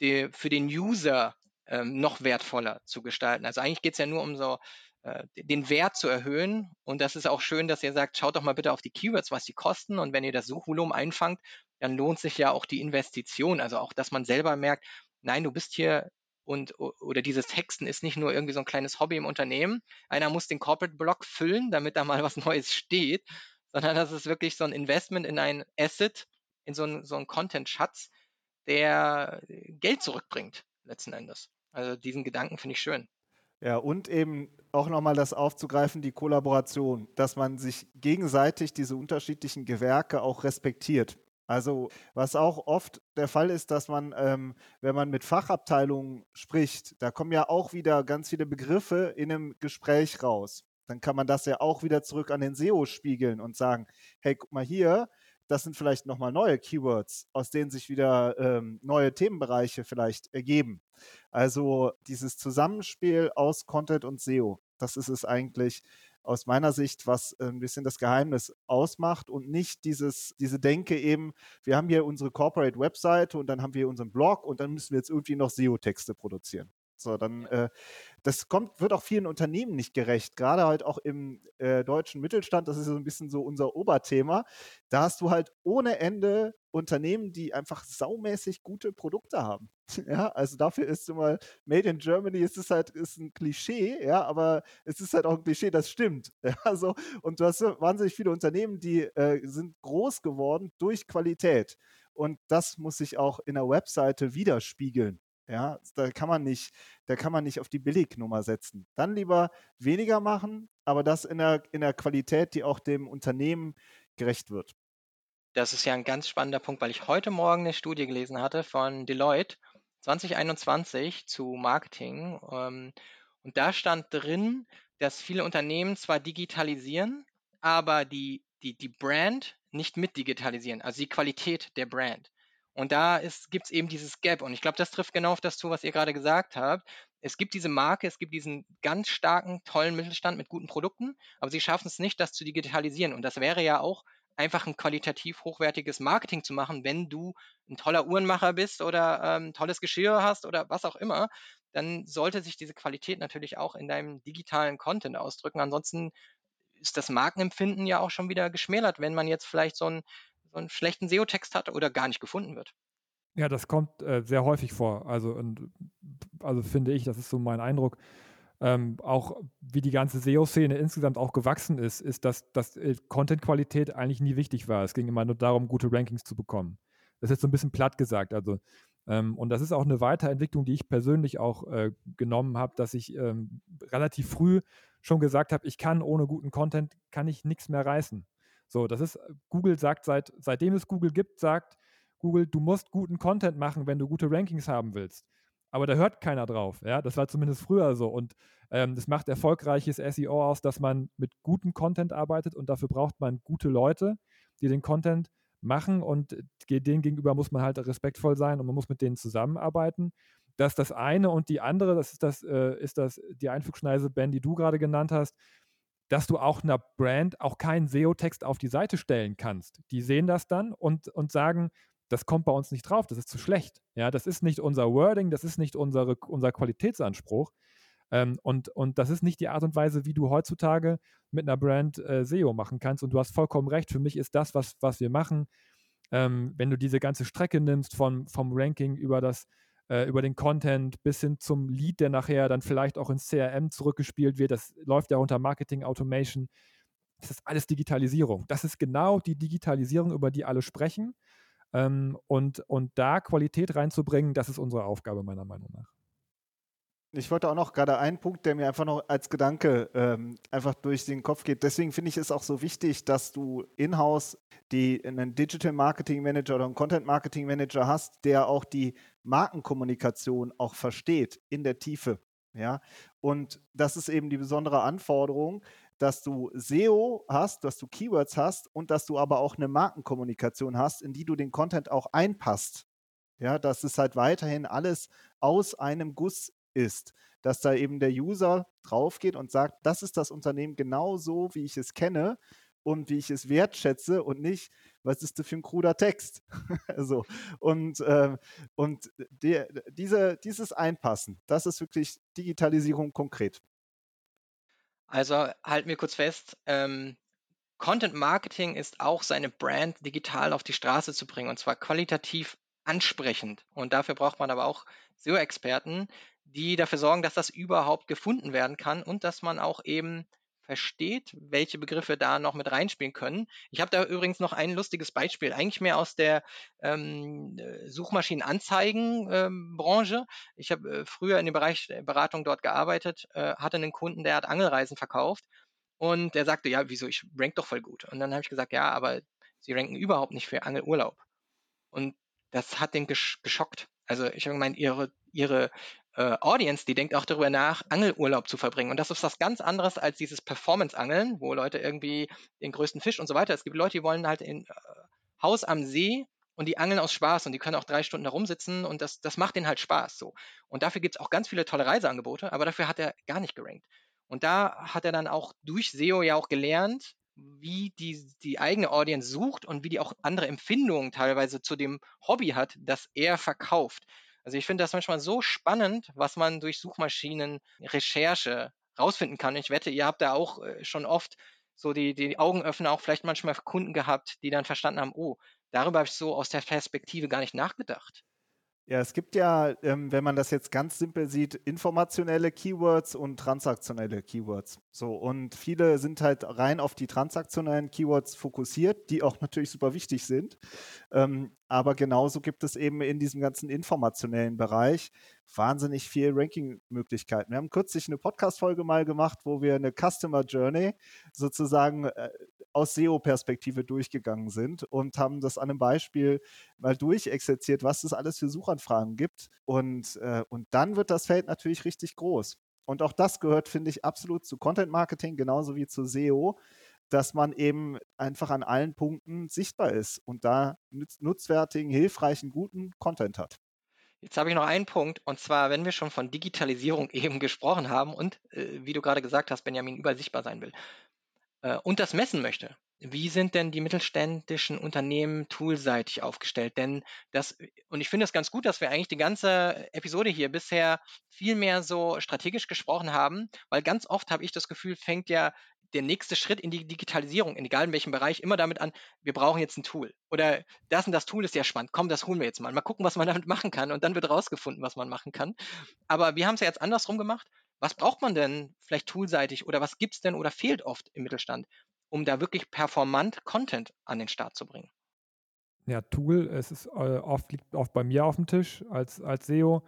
die, für den User ähm, noch wertvoller zu gestalten. Also eigentlich geht es ja nur um so äh, den Wert zu erhöhen. Und das ist auch schön, dass ihr sagt, schaut doch mal bitte auf die Keywords, was die kosten. Und wenn ihr das Suchvolumen einfangt, dann lohnt sich ja auch die Investition. Also auch, dass man selber merkt, nein, du bist hier und oder dieses Texten ist nicht nur irgendwie so ein kleines Hobby im Unternehmen. Einer muss den Corporate Block füllen, damit da mal was Neues steht, sondern das ist wirklich so ein Investment in ein Asset, in so einen, so einen Content-Schatz, der Geld zurückbringt, letzten Endes. Also diesen Gedanken finde ich schön. Ja, und eben auch nochmal das aufzugreifen, die Kollaboration, dass man sich gegenseitig diese unterschiedlichen Gewerke auch respektiert. Also was auch oft der Fall ist, dass man, ähm, wenn man mit Fachabteilungen spricht, da kommen ja auch wieder ganz viele Begriffe in einem Gespräch raus. Dann kann man das ja auch wieder zurück an den SEO spiegeln und sagen, hey, guck mal hier, das sind vielleicht nochmal neue Keywords, aus denen sich wieder ähm, neue Themenbereiche vielleicht ergeben. Also dieses Zusammenspiel aus Content und SEO, das ist es eigentlich, aus meiner Sicht, was äh, ein bisschen das Geheimnis ausmacht und nicht dieses, diese Denke eben, wir haben hier unsere Corporate Webseite und dann haben wir unseren Blog und dann müssen wir jetzt irgendwie noch SEO-Texte produzieren. So, dann, äh, das kommt, wird auch vielen Unternehmen nicht gerecht, gerade halt auch im äh, deutschen Mittelstand, das ist so ein bisschen so unser Oberthema. Da hast du halt ohne Ende Unternehmen, die einfach saumäßig gute Produkte haben. Ja, also dafür ist immer Made in Germany, es ist halt ist ein Klischee, ja, aber es ist halt auch ein Klischee, das stimmt. Ja, so, und du hast wahnsinnig viele Unternehmen, die äh, sind groß geworden durch Qualität. Und das muss sich auch in der Webseite widerspiegeln. Ja, da kann man nicht, da kann man nicht auf die Billignummer setzen. Dann lieber weniger machen, aber das in der, in der Qualität, die auch dem Unternehmen gerecht wird. Das ist ja ein ganz spannender Punkt, weil ich heute Morgen eine Studie gelesen hatte von Deloitte 2021 zu Marketing. Ähm, und da stand drin, dass viele Unternehmen zwar digitalisieren, aber die, die, die Brand nicht mit digitalisieren, also die Qualität der Brand. Und da gibt es eben dieses Gap. Und ich glaube, das trifft genau auf das zu, was ihr gerade gesagt habt. Es gibt diese Marke, es gibt diesen ganz starken, tollen Mittelstand mit guten Produkten, aber sie schaffen es nicht, das zu digitalisieren. Und das wäre ja auch einfach ein qualitativ hochwertiges Marketing zu machen, wenn du ein toller Uhrenmacher bist oder ähm, tolles Geschirr hast oder was auch immer, dann sollte sich diese Qualität natürlich auch in deinem digitalen Content ausdrücken. Ansonsten ist das Markenempfinden ja auch schon wieder geschmälert, wenn man jetzt vielleicht so einen so einen schlechten SEO-Text hat oder gar nicht gefunden wird. Ja, das kommt äh, sehr häufig vor. Also, und, also finde ich, das ist so mein Eindruck. Ähm, auch wie die ganze SEO-Szene insgesamt auch gewachsen ist, ist, dass, dass äh, Content-Qualität eigentlich nie wichtig war. Es ging immer nur darum, gute Rankings zu bekommen. Das ist so ein bisschen platt gesagt. Also, ähm, und das ist auch eine Weiterentwicklung, die ich persönlich auch äh, genommen habe, dass ich ähm, relativ früh schon gesagt habe, ich kann ohne guten Content, kann ich nichts mehr reißen. So, das ist, Google sagt, seit, seitdem es Google gibt, sagt Google, du musst guten Content machen, wenn du gute Rankings haben willst. Aber da hört keiner drauf. Ja? Das war zumindest früher so. Und ähm, das macht erfolgreiches SEO aus, dass man mit gutem Content arbeitet und dafür braucht man gute Leute, die den Content machen und denen gegenüber muss man halt respektvoll sein und man muss mit denen zusammenarbeiten. Dass das eine und die andere, das ist das, äh, ist das die Einflugschneise, Ben, die du gerade genannt hast, dass du auch einer Brand auch keinen SEO-Text auf die Seite stellen kannst. Die sehen das dann und, und sagen, das kommt bei uns nicht drauf, das ist zu schlecht. Ja, das ist nicht unser Wording, das ist nicht unsere, unser Qualitätsanspruch. Ähm, und, und das ist nicht die Art und Weise, wie du heutzutage mit einer Brand äh, SEO machen kannst. Und du hast vollkommen recht, für mich ist das, was, was wir machen, ähm, wenn du diese ganze Strecke nimmst von, vom Ranking über das äh, über den Content bis hin zum Lead, der nachher dann vielleicht auch ins CRM zurückgespielt wird. Das läuft ja unter Marketing Automation. Das ist alles Digitalisierung. Das ist genau die Digitalisierung, über die alle sprechen. Ähm, und, und da Qualität reinzubringen, das ist unsere Aufgabe meiner Meinung nach. Ich wollte auch noch gerade einen Punkt, der mir einfach noch als Gedanke ähm, einfach durch den Kopf geht. Deswegen finde ich es auch so wichtig, dass du in-house einen Digital Marketing Manager oder einen Content Marketing Manager hast, der auch die Markenkommunikation auch versteht in der Tiefe. Ja, und das ist eben die besondere Anforderung, dass du SEO hast, dass du Keywords hast und dass du aber auch eine Markenkommunikation hast, in die du den Content auch einpasst. Ja, dass es halt weiterhin alles aus einem Guss ist, dass da eben der User drauf geht und sagt, das ist das Unternehmen genau so, wie ich es kenne und wie ich es wertschätze und nicht, was ist das für ein kruder Text? so. Und, äh, und der, diese, dieses Einpassen, das ist wirklich Digitalisierung konkret. Also halten wir kurz fest, ähm, Content Marketing ist auch seine Brand digital auf die Straße zu bringen und zwar qualitativ ansprechend. Und dafür braucht man aber auch SEO-Experten, die dafür sorgen, dass das überhaupt gefunden werden kann und dass man auch eben versteht, welche Begriffe da noch mit reinspielen können. Ich habe da übrigens noch ein lustiges Beispiel, eigentlich mehr aus der ähm, äh, Suchmaschinenanzeigenbranche. Ähm, ich habe äh, früher in dem Bereich Beratung dort gearbeitet, äh, hatte einen Kunden, der hat Angelreisen verkauft und der sagte, ja, wieso, ich rank doch voll gut. Und dann habe ich gesagt, ja, aber sie ranken überhaupt nicht für Angelurlaub. Und das hat den gesch geschockt. Also ich habe gemeint, ihre, ihre äh, Audience, die denkt auch darüber nach, Angelurlaub zu verbringen. Und das ist was ganz anderes als dieses Performance-Angeln, wo Leute irgendwie den größten Fisch und so weiter. Es gibt Leute, die wollen halt in äh, Haus am See und die angeln aus Spaß und die können auch drei Stunden da rumsitzen und das, das macht denen halt Spaß so. Und dafür gibt es auch ganz viele tolle Reiseangebote, aber dafür hat er gar nicht gerankt. Und da hat er dann auch durch SEO ja auch gelernt, wie die, die eigene Audience sucht und wie die auch andere Empfindungen teilweise zu dem Hobby hat, das er verkauft. Also ich finde das manchmal so spannend, was man durch Suchmaschinenrecherche rausfinden kann. Ich wette, ihr habt da auch äh, schon oft so die, die Augenöffner auch vielleicht manchmal Kunden gehabt, die dann verstanden haben, oh, darüber habe ich so aus der Perspektive gar nicht nachgedacht. Ja, es gibt ja, ähm, wenn man das jetzt ganz simpel sieht, informationelle Keywords und transaktionelle Keywords. So, und viele sind halt rein auf die transaktionellen Keywords fokussiert, die auch natürlich super wichtig sind. Ähm, aber genauso gibt es eben in diesem ganzen informationellen Bereich wahnsinnig viel Ranking-Möglichkeiten. Wir haben kürzlich eine Podcast-Folge mal gemacht, wo wir eine Customer Journey sozusagen äh, aus SEO-Perspektive durchgegangen sind und haben das an einem Beispiel mal durchexerziert, was es alles für Suchanfragen gibt. Und, äh, und dann wird das Feld natürlich richtig groß. Und auch das gehört, finde ich, absolut zu Content Marketing, genauso wie zu SEO, dass man eben einfach an allen Punkten sichtbar ist und da nutzwertigen, hilfreichen, guten Content hat. Jetzt habe ich noch einen Punkt, und zwar, wenn wir schon von Digitalisierung eben gesprochen haben und, äh, wie du gerade gesagt hast, Benjamin, überall sichtbar sein will äh, und das messen möchte, wie sind denn die mittelständischen Unternehmen toolseitig aufgestellt? Denn das, und ich finde es ganz gut, dass wir eigentlich die ganze Episode hier bisher viel mehr so strategisch gesprochen haben, weil ganz oft habe ich das Gefühl, fängt ja der nächste Schritt in die Digitalisierung, egal in welchem Bereich, immer damit an, wir brauchen jetzt ein Tool. Oder das und das Tool ist ja spannend, komm, das holen wir jetzt mal. Mal gucken, was man damit machen kann und dann wird rausgefunden, was man machen kann. Aber wir haben es ja jetzt andersrum gemacht. Was braucht man denn vielleicht toolseitig oder was gibt es denn oder fehlt oft im Mittelstand, um da wirklich performant Content an den Start zu bringen? Ja, Tool, es ist äh, oft liegt oft bei mir auf dem Tisch als, als SEO.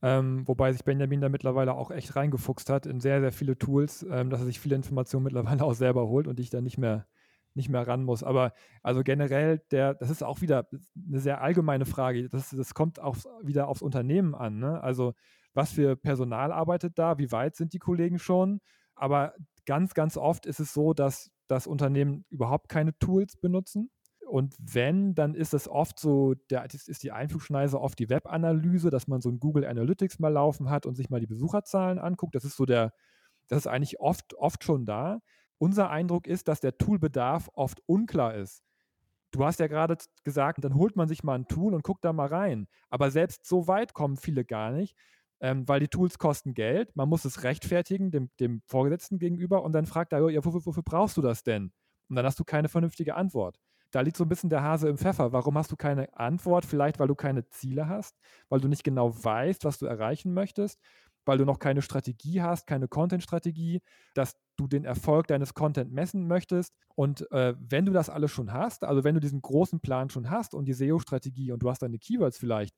Ähm, wobei sich Benjamin da mittlerweile auch echt reingefuchst hat in sehr, sehr viele Tools, ähm, dass er sich viele Informationen mittlerweile auch selber holt und ich da nicht mehr, nicht mehr ran muss. Aber also generell, der, das ist auch wieder eine sehr allgemeine Frage. Das, das kommt auch wieder aufs Unternehmen an. Ne? Also was für Personal arbeitet da, wie weit sind die Kollegen schon? Aber ganz, ganz oft ist es so, dass das Unternehmen überhaupt keine Tools benutzen und wenn, dann ist es oft so, der, ist die Einflugschneise oft die Webanalyse, dass man so ein Google Analytics mal laufen hat und sich mal die Besucherzahlen anguckt. Das ist so der, das ist eigentlich oft, oft schon da. Unser Eindruck ist, dass der Toolbedarf oft unklar ist. Du hast ja gerade gesagt, dann holt man sich mal ein Tool und guckt da mal rein. Aber selbst so weit kommen viele gar nicht, ähm, weil die Tools kosten Geld. Man muss es rechtfertigen dem, dem Vorgesetzten gegenüber und dann fragt er, ja, wofür, wofür brauchst du das denn? Und dann hast du keine vernünftige Antwort da liegt so ein bisschen der Hase im Pfeffer. Warum hast du keine Antwort? Vielleicht, weil du keine Ziele hast, weil du nicht genau weißt, was du erreichen möchtest, weil du noch keine Strategie hast, keine Content-Strategie, dass du den Erfolg deines Content messen möchtest. Und äh, wenn du das alles schon hast, also wenn du diesen großen Plan schon hast und die SEO-Strategie und du hast deine Keywords vielleicht,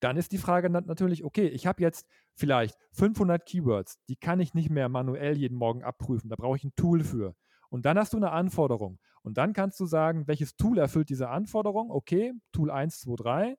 dann ist die Frage natürlich, okay, ich habe jetzt vielleicht 500 Keywords, die kann ich nicht mehr manuell jeden Morgen abprüfen, da brauche ich ein Tool für. Und dann hast du eine Anforderung. Und dann kannst du sagen, welches Tool erfüllt diese Anforderung. Okay, Tool 1, 2, 3.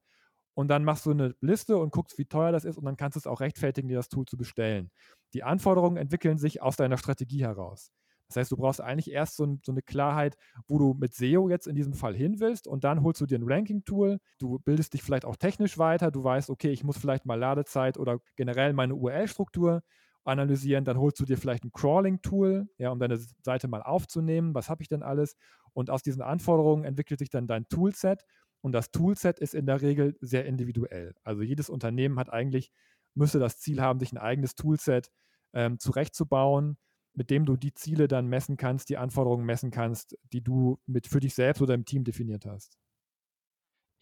Und dann machst du eine Liste und guckst, wie teuer das ist. Und dann kannst du es auch rechtfertigen, dir das Tool zu bestellen. Die Anforderungen entwickeln sich aus deiner Strategie heraus. Das heißt, du brauchst eigentlich erst so, so, eine Klarheit, wo du mit SEO jetzt in diesem Fall hin willst und dann holst du dir ein Ranking-Tool. Du bildest dich vielleicht auch technisch weiter. Du weißt, okay, ich muss vielleicht mal Ladezeit oder generell meine URL-Struktur analysieren. Dann holst du dir vielleicht ein Crawling-Tool, ja, um deine Seite mal aufzunehmen. Was habe ich denn alles? Und aus diesen Anforderungen entwickelt sich dann dein Toolset. Und das Toolset ist in der Regel sehr individuell. Also jedes Unternehmen hat eigentlich, müsste das Ziel haben, sich ein eigenes Toolset ähm, zurechtzubauen. mit dem du die Ziele dann messen kannst, die Anforderungen messen kannst, die du mit für dich selbst oder im Team definiert hast.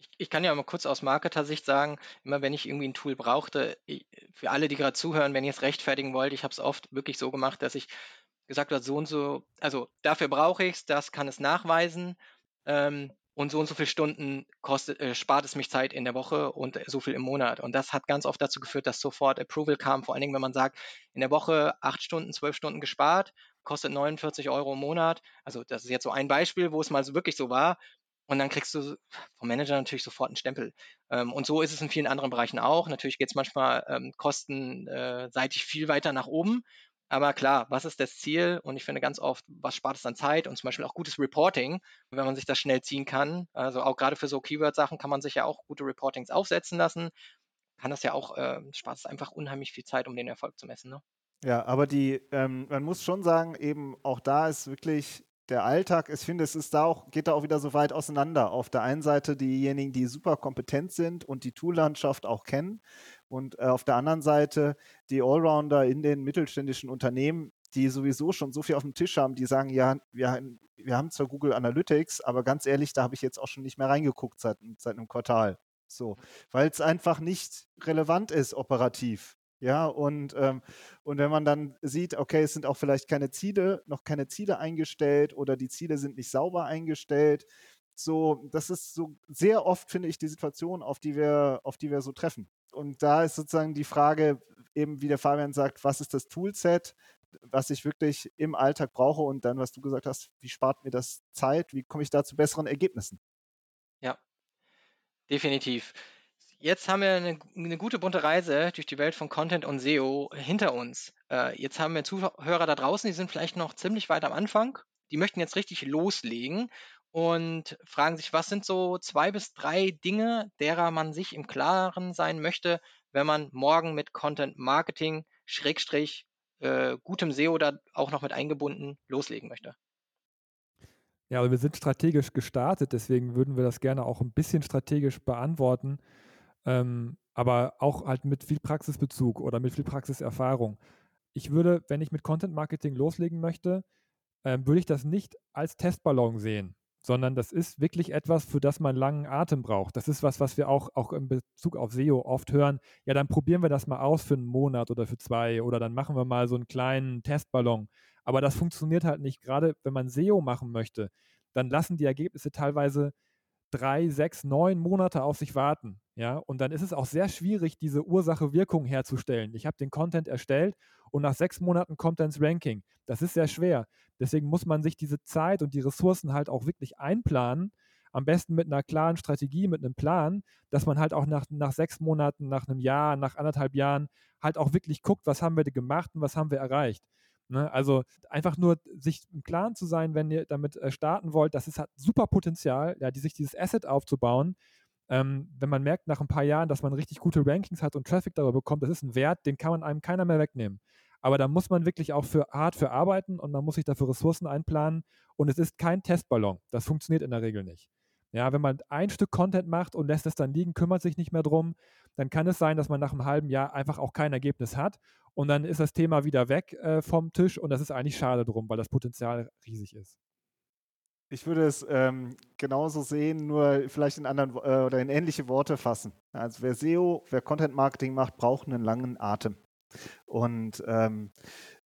Ich, ich kann ja mal kurz aus Marketer-Sicht sagen, immer wenn ich irgendwie ein Tool brauchte, ich, für alle, die gerade zuhören, wenn ihr es rechtfertigen wollt, ich habe es oft wirklich so gemacht, dass ich gesagt habe, so und so, also dafür brauche ich es, das kann es nachweisen. Ähm, und so und so viele Stunden kostet, äh, spart es mich Zeit in der Woche und so viel im Monat. Und das hat ganz oft dazu geführt, dass sofort Approval kam, vor allen Dingen, wenn man sagt, in der Woche acht Stunden, zwölf Stunden gespart, kostet 49 Euro im Monat. Also das ist jetzt so ein Beispiel, wo es mal so wirklich so war. Und dann kriegst du vom Manager natürlich sofort einen Stempel. Ähm, und so ist es in vielen anderen Bereichen auch. Natürlich geht es manchmal ähm, kostenseitig viel weiter nach oben. Aber klar, was ist das Ziel? Und ich finde ganz oft, was spart es an Zeit und zum Beispiel auch gutes Reporting, wenn man sich das schnell ziehen kann. Also auch gerade für so Keyword-Sachen kann man sich ja auch gute Reportings aufsetzen lassen. Kann das ja auch, äh, spart es einfach unheimlich viel Zeit, um den Erfolg zu messen. Ne? Ja, aber die, ähm, man muss schon sagen, eben auch da ist wirklich der Alltag, ich finde, es ist da auch, geht da auch wieder so weit auseinander. Auf der einen Seite diejenigen, die super kompetent sind und die Toollandschaft auch kennen. Und äh, auf der anderen Seite die Allrounder in den mittelständischen Unternehmen, die sowieso schon so viel auf dem Tisch haben, die sagen, ja, wir, wir haben zwar Google Analytics, aber ganz ehrlich, da habe ich jetzt auch schon nicht mehr reingeguckt seit, seit einem Quartal. So, weil es einfach nicht relevant ist operativ. Ja, und, ähm, und wenn man dann sieht, okay, es sind auch vielleicht keine Ziele, noch keine Ziele eingestellt oder die Ziele sind nicht sauber eingestellt, so, das ist so sehr oft, finde ich, die Situation, auf die wir, auf die wir so treffen. Und da ist sozusagen die Frage, eben wie der Fabian sagt, was ist das Toolset, was ich wirklich im Alltag brauche und dann, was du gesagt hast, wie spart mir das Zeit, wie komme ich da zu besseren Ergebnissen? Ja, definitiv. Jetzt haben wir eine, eine, gute bunte Reise durch die Welt von Content und SEO hinter uns. Äh, jetzt haben wir Zuhörer da draußen, die sind vielleicht noch ziemlich weit am Anfang. Die möchten jetzt richtig loslegen und fragen sich, was sind so zwei bis drei Dinge, derer man sich im Klaren sein möchte, wenn man morgen mit Content Marketing, Schrägstrich, äh, gutem SEO da auch noch mit eingebunden loslegen möchte. Ja, also wir sind strategisch gestartet, deswegen würden wir das gerne auch ein bisschen strategisch beantworten ähm, aber auch halt mit viel Praxisbezug oder mit viel Praxiserfahrung. Ich würde, wenn ich mit Content Marketing loslegen möchte, ähm, würde ich das nicht als Testballon sehen, sondern das ist wirklich etwas, für das man langen Atem braucht. Das ist was, was wir auch, auch in Bezug auf SEO oft hören. Ja, dann probieren wir das mal aus für einen Monat oder für zwei oder dann machen wir mal so einen kleinen Testballon. Aber das funktioniert halt nicht. Gerade wenn man SEO machen möchte, dann lassen die Ergebnisse teilweise drei, sechs, neun Monate auf sich warten. Ja, und dann ist es auch sehr schwierig, diese Ursache-Wirkung herzustellen. Ich habe den Content erstellt und nach sechs Monaten kommt er ins Ranking. Das ist sehr schwer. Deswegen muss man sich diese Zeit und die Ressourcen halt auch wirklich einplanen. Am besten mit einer klaren Strategie, mit einem Plan, dass man halt auch nach, nach sechs Monaten, nach einem Jahr, nach anderthalb Jahren halt auch wirklich guckt, was haben wir gemacht und was haben wir erreicht. Ne? Also einfach nur sich im Klaren zu sein, wenn ihr damit äh, starten wollt, das ist halt super Potenzial, ja, die, sich dieses Asset aufzubauen. Ähm, wenn man merkt nach ein paar Jahren, dass man richtig gute Rankings hat und Traffic darüber bekommt, das ist ein Wert, den kann man einem keiner mehr wegnehmen. Aber da muss man wirklich auch für hart für arbeiten und man muss sich dafür Ressourcen einplanen. Und es ist kein Testballon. Das funktioniert in der Regel nicht. Ja, wenn man ein Stück Content macht und lässt es dann liegen, kümmert sich nicht mehr drum, dann kann es sein, dass man nach einem halben Jahr einfach auch kein Ergebnis hat und dann ist das Thema wieder weg äh, vom Tisch und das ist eigentlich schade drum, weil das Potenzial riesig ist. Ich würde es ähm, genauso sehen, nur vielleicht in anderen äh, oder in ähnliche Worte fassen. Also wer SEO, wer Content Marketing macht, braucht einen langen Atem. Und, ähm,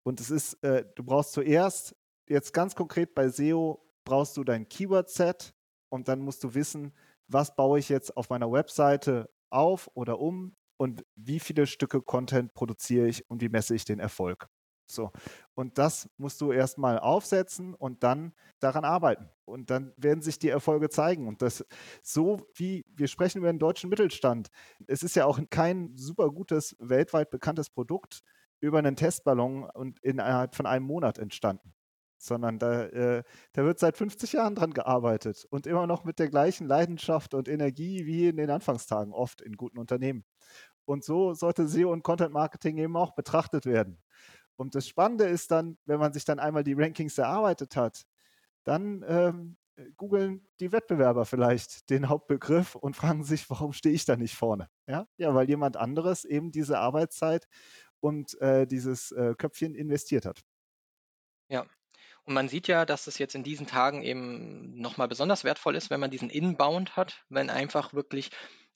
und es ist, äh, du brauchst zuerst, jetzt ganz konkret bei SEO, brauchst du dein Keyword-Set, und dann musst du wissen, was baue ich jetzt auf meiner Webseite auf oder um und wie viele Stücke Content produziere ich und wie messe ich den Erfolg. So. Und das musst du erstmal aufsetzen und dann daran arbeiten. Und dann werden sich die Erfolge zeigen. Und das so wie wir sprechen über den deutschen Mittelstand. Es ist ja auch kein super gutes, weltweit bekanntes Produkt über einen Testballon und innerhalb von einem Monat entstanden sondern da, äh, da wird seit 50 Jahren dran gearbeitet und immer noch mit der gleichen Leidenschaft und Energie wie in den Anfangstagen oft in guten Unternehmen. Und so sollte SEO und Content Marketing eben auch betrachtet werden. Und das Spannende ist dann, wenn man sich dann einmal die Rankings erarbeitet hat, dann ähm, googeln die Wettbewerber vielleicht den Hauptbegriff und fragen sich, warum stehe ich da nicht vorne? Ja, ja weil jemand anderes eben diese Arbeitszeit und äh, dieses äh, Köpfchen investiert hat. Und man sieht ja, dass es jetzt in diesen Tagen eben nochmal besonders wertvoll ist, wenn man diesen Inbound hat, wenn einfach wirklich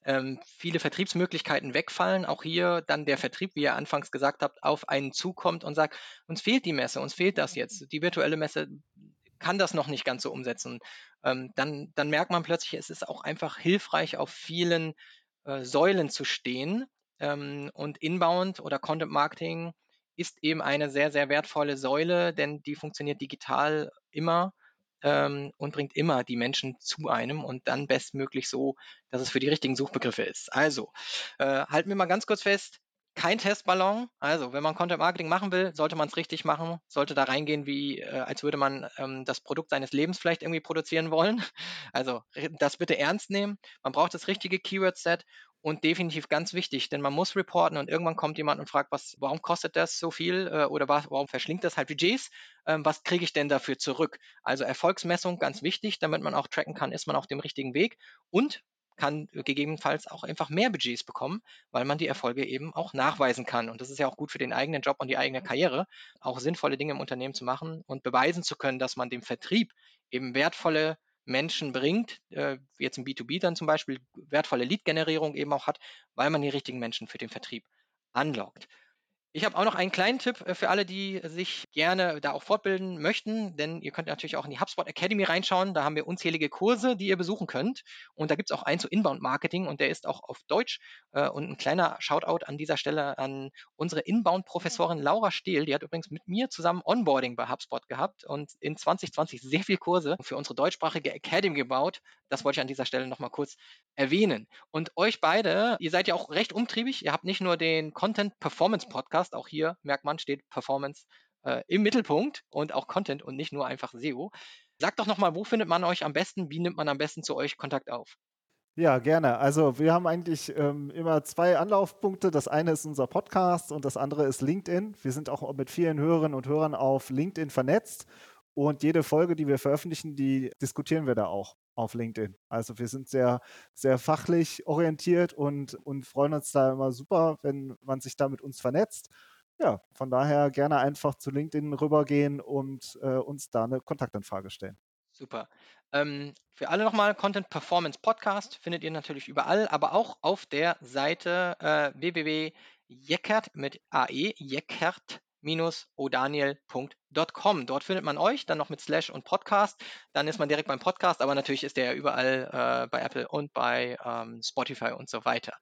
ähm, viele Vertriebsmöglichkeiten wegfallen. Auch hier dann der Vertrieb, wie ihr anfangs gesagt habt, auf einen zukommt und sagt, uns fehlt die Messe, uns fehlt das jetzt. Die virtuelle Messe kann das noch nicht ganz so umsetzen. Ähm, dann, dann merkt man plötzlich, es ist auch einfach hilfreich, auf vielen äh, Säulen zu stehen. Ähm, und Inbound oder Content Marketing ist eben eine sehr, sehr wertvolle Säule, denn die funktioniert digital immer ähm, und bringt immer die Menschen zu einem und dann bestmöglich so, dass es für die richtigen Suchbegriffe ist. Also, äh, halten wir mal ganz kurz fest, kein Testballon. Also, wenn man Content Marketing machen will, sollte man es richtig machen, sollte da reingehen, wie äh, als würde man ähm, das Produkt seines Lebens vielleicht irgendwie produzieren wollen. Also, das bitte ernst nehmen. Man braucht das richtige Keyword-Set und definitiv ganz wichtig, denn man muss reporten und irgendwann kommt jemand und fragt, was, warum kostet das so viel äh, oder was, warum verschlingt das halt Budgets? Ähm, was kriege ich denn dafür zurück? Also Erfolgsmessung ganz wichtig, damit man auch tracken kann, ist man auf dem richtigen Weg und kann gegebenenfalls auch einfach mehr Budgets bekommen, weil man die Erfolge eben auch nachweisen kann. Und das ist ja auch gut für den eigenen Job und die eigene Karriere, auch sinnvolle Dinge im Unternehmen zu machen und beweisen zu können, dass man dem Vertrieb eben wertvolle Menschen bringt, äh, jetzt im B2B dann zum Beispiel wertvolle Lead-Generierung eben auch hat, weil man die richtigen Menschen für den Vertrieb anlockt. Ich habe auch noch einen kleinen Tipp äh, für alle, die sich gerne da auch fortbilden möchten, denn ihr könnt natürlich auch in die HubSpot Academy reinschauen. Da haben wir unzählige Kurse, die ihr besuchen könnt. Und da gibt es auch einen zu Inbound Marketing und der ist auch auf Deutsch. Äh, und ein kleiner Shoutout an dieser Stelle an unsere Inbound-Professorin Laura Stehl. Die hat übrigens mit mir zusammen Onboarding bei HubSpot gehabt und in 2020 sehr viele Kurse für unsere deutschsprachige Academy gebaut. Das wollte ich an dieser Stelle nochmal kurz erwähnen. Und euch beide, ihr seid ja auch recht umtriebig. Ihr habt nicht nur den Content Performance Podcast, auch hier merkt man, steht Performance äh, im Mittelpunkt und auch Content und nicht nur einfach SEO. Sagt doch nochmal, wo findet man euch am besten? Wie nimmt man am besten zu euch Kontakt auf? Ja, gerne. Also wir haben eigentlich ähm, immer zwei Anlaufpunkte. Das eine ist unser Podcast und das andere ist LinkedIn. Wir sind auch mit vielen Hörerinnen und Hörern auf LinkedIn vernetzt und jede Folge, die wir veröffentlichen, die diskutieren wir da auch auf LinkedIn. Also wir sind sehr, sehr fachlich orientiert und, und freuen uns da immer super, wenn man sich da mit uns vernetzt. Ja, von daher gerne einfach zu LinkedIn rübergehen und äh, uns da eine Kontaktanfrage stellen. Super. Ähm, für alle nochmal, Content Performance Podcast findet ihr natürlich überall, aber auch auf der Seite äh, www.jeckert mit AE, jeckert odaniel.com. Dort findet man euch, dann noch mit Slash und Podcast. Dann ist man direkt beim Podcast, aber natürlich ist der ja überall äh, bei Apple und bei ähm, Spotify und so weiter.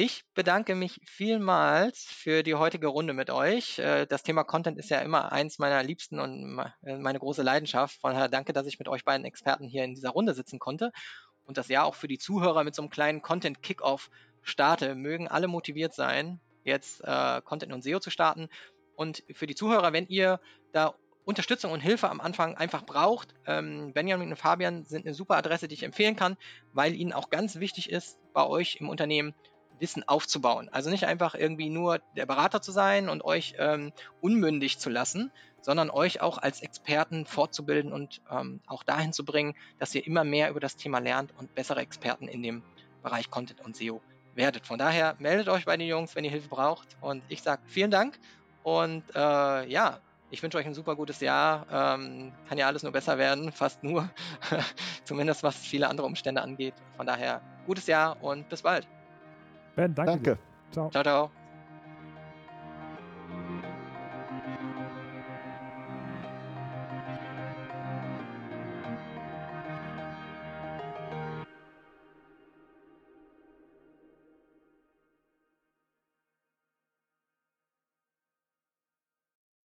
Ich bedanke mich vielmals für die heutige Runde mit euch. Äh, das Thema Content ist ja immer eins meiner liebsten und äh, meine große Leidenschaft. Von daher danke, dass ich mit euch beiden Experten hier in dieser Runde sitzen konnte und das ja auch für die Zuhörer mit so einem kleinen Content-Kickoff starte. Mögen alle motiviert sein, jetzt äh, Content und SEO zu starten. Und für die Zuhörer, wenn ihr da Unterstützung und Hilfe am Anfang einfach braucht, ähm, Benjamin und Fabian sind eine super Adresse, die ich empfehlen kann, weil ihnen auch ganz wichtig ist, bei euch im Unternehmen Wissen aufzubauen. Also nicht einfach irgendwie nur der Berater zu sein und euch ähm, unmündig zu lassen, sondern euch auch als Experten fortzubilden und ähm, auch dahin zu bringen, dass ihr immer mehr über das Thema lernt und bessere Experten in dem Bereich Content und SEO werdet. Von daher meldet euch bei den Jungs, wenn ihr Hilfe braucht. Und ich sage vielen Dank und äh, ja, ich wünsche euch ein super gutes Jahr. Ähm, kann ja alles nur besser werden, fast nur. Zumindest was viele andere Umstände angeht. Von daher, gutes Jahr und bis bald. Ben, danke. Danke. Ciao. Ciao, ciao.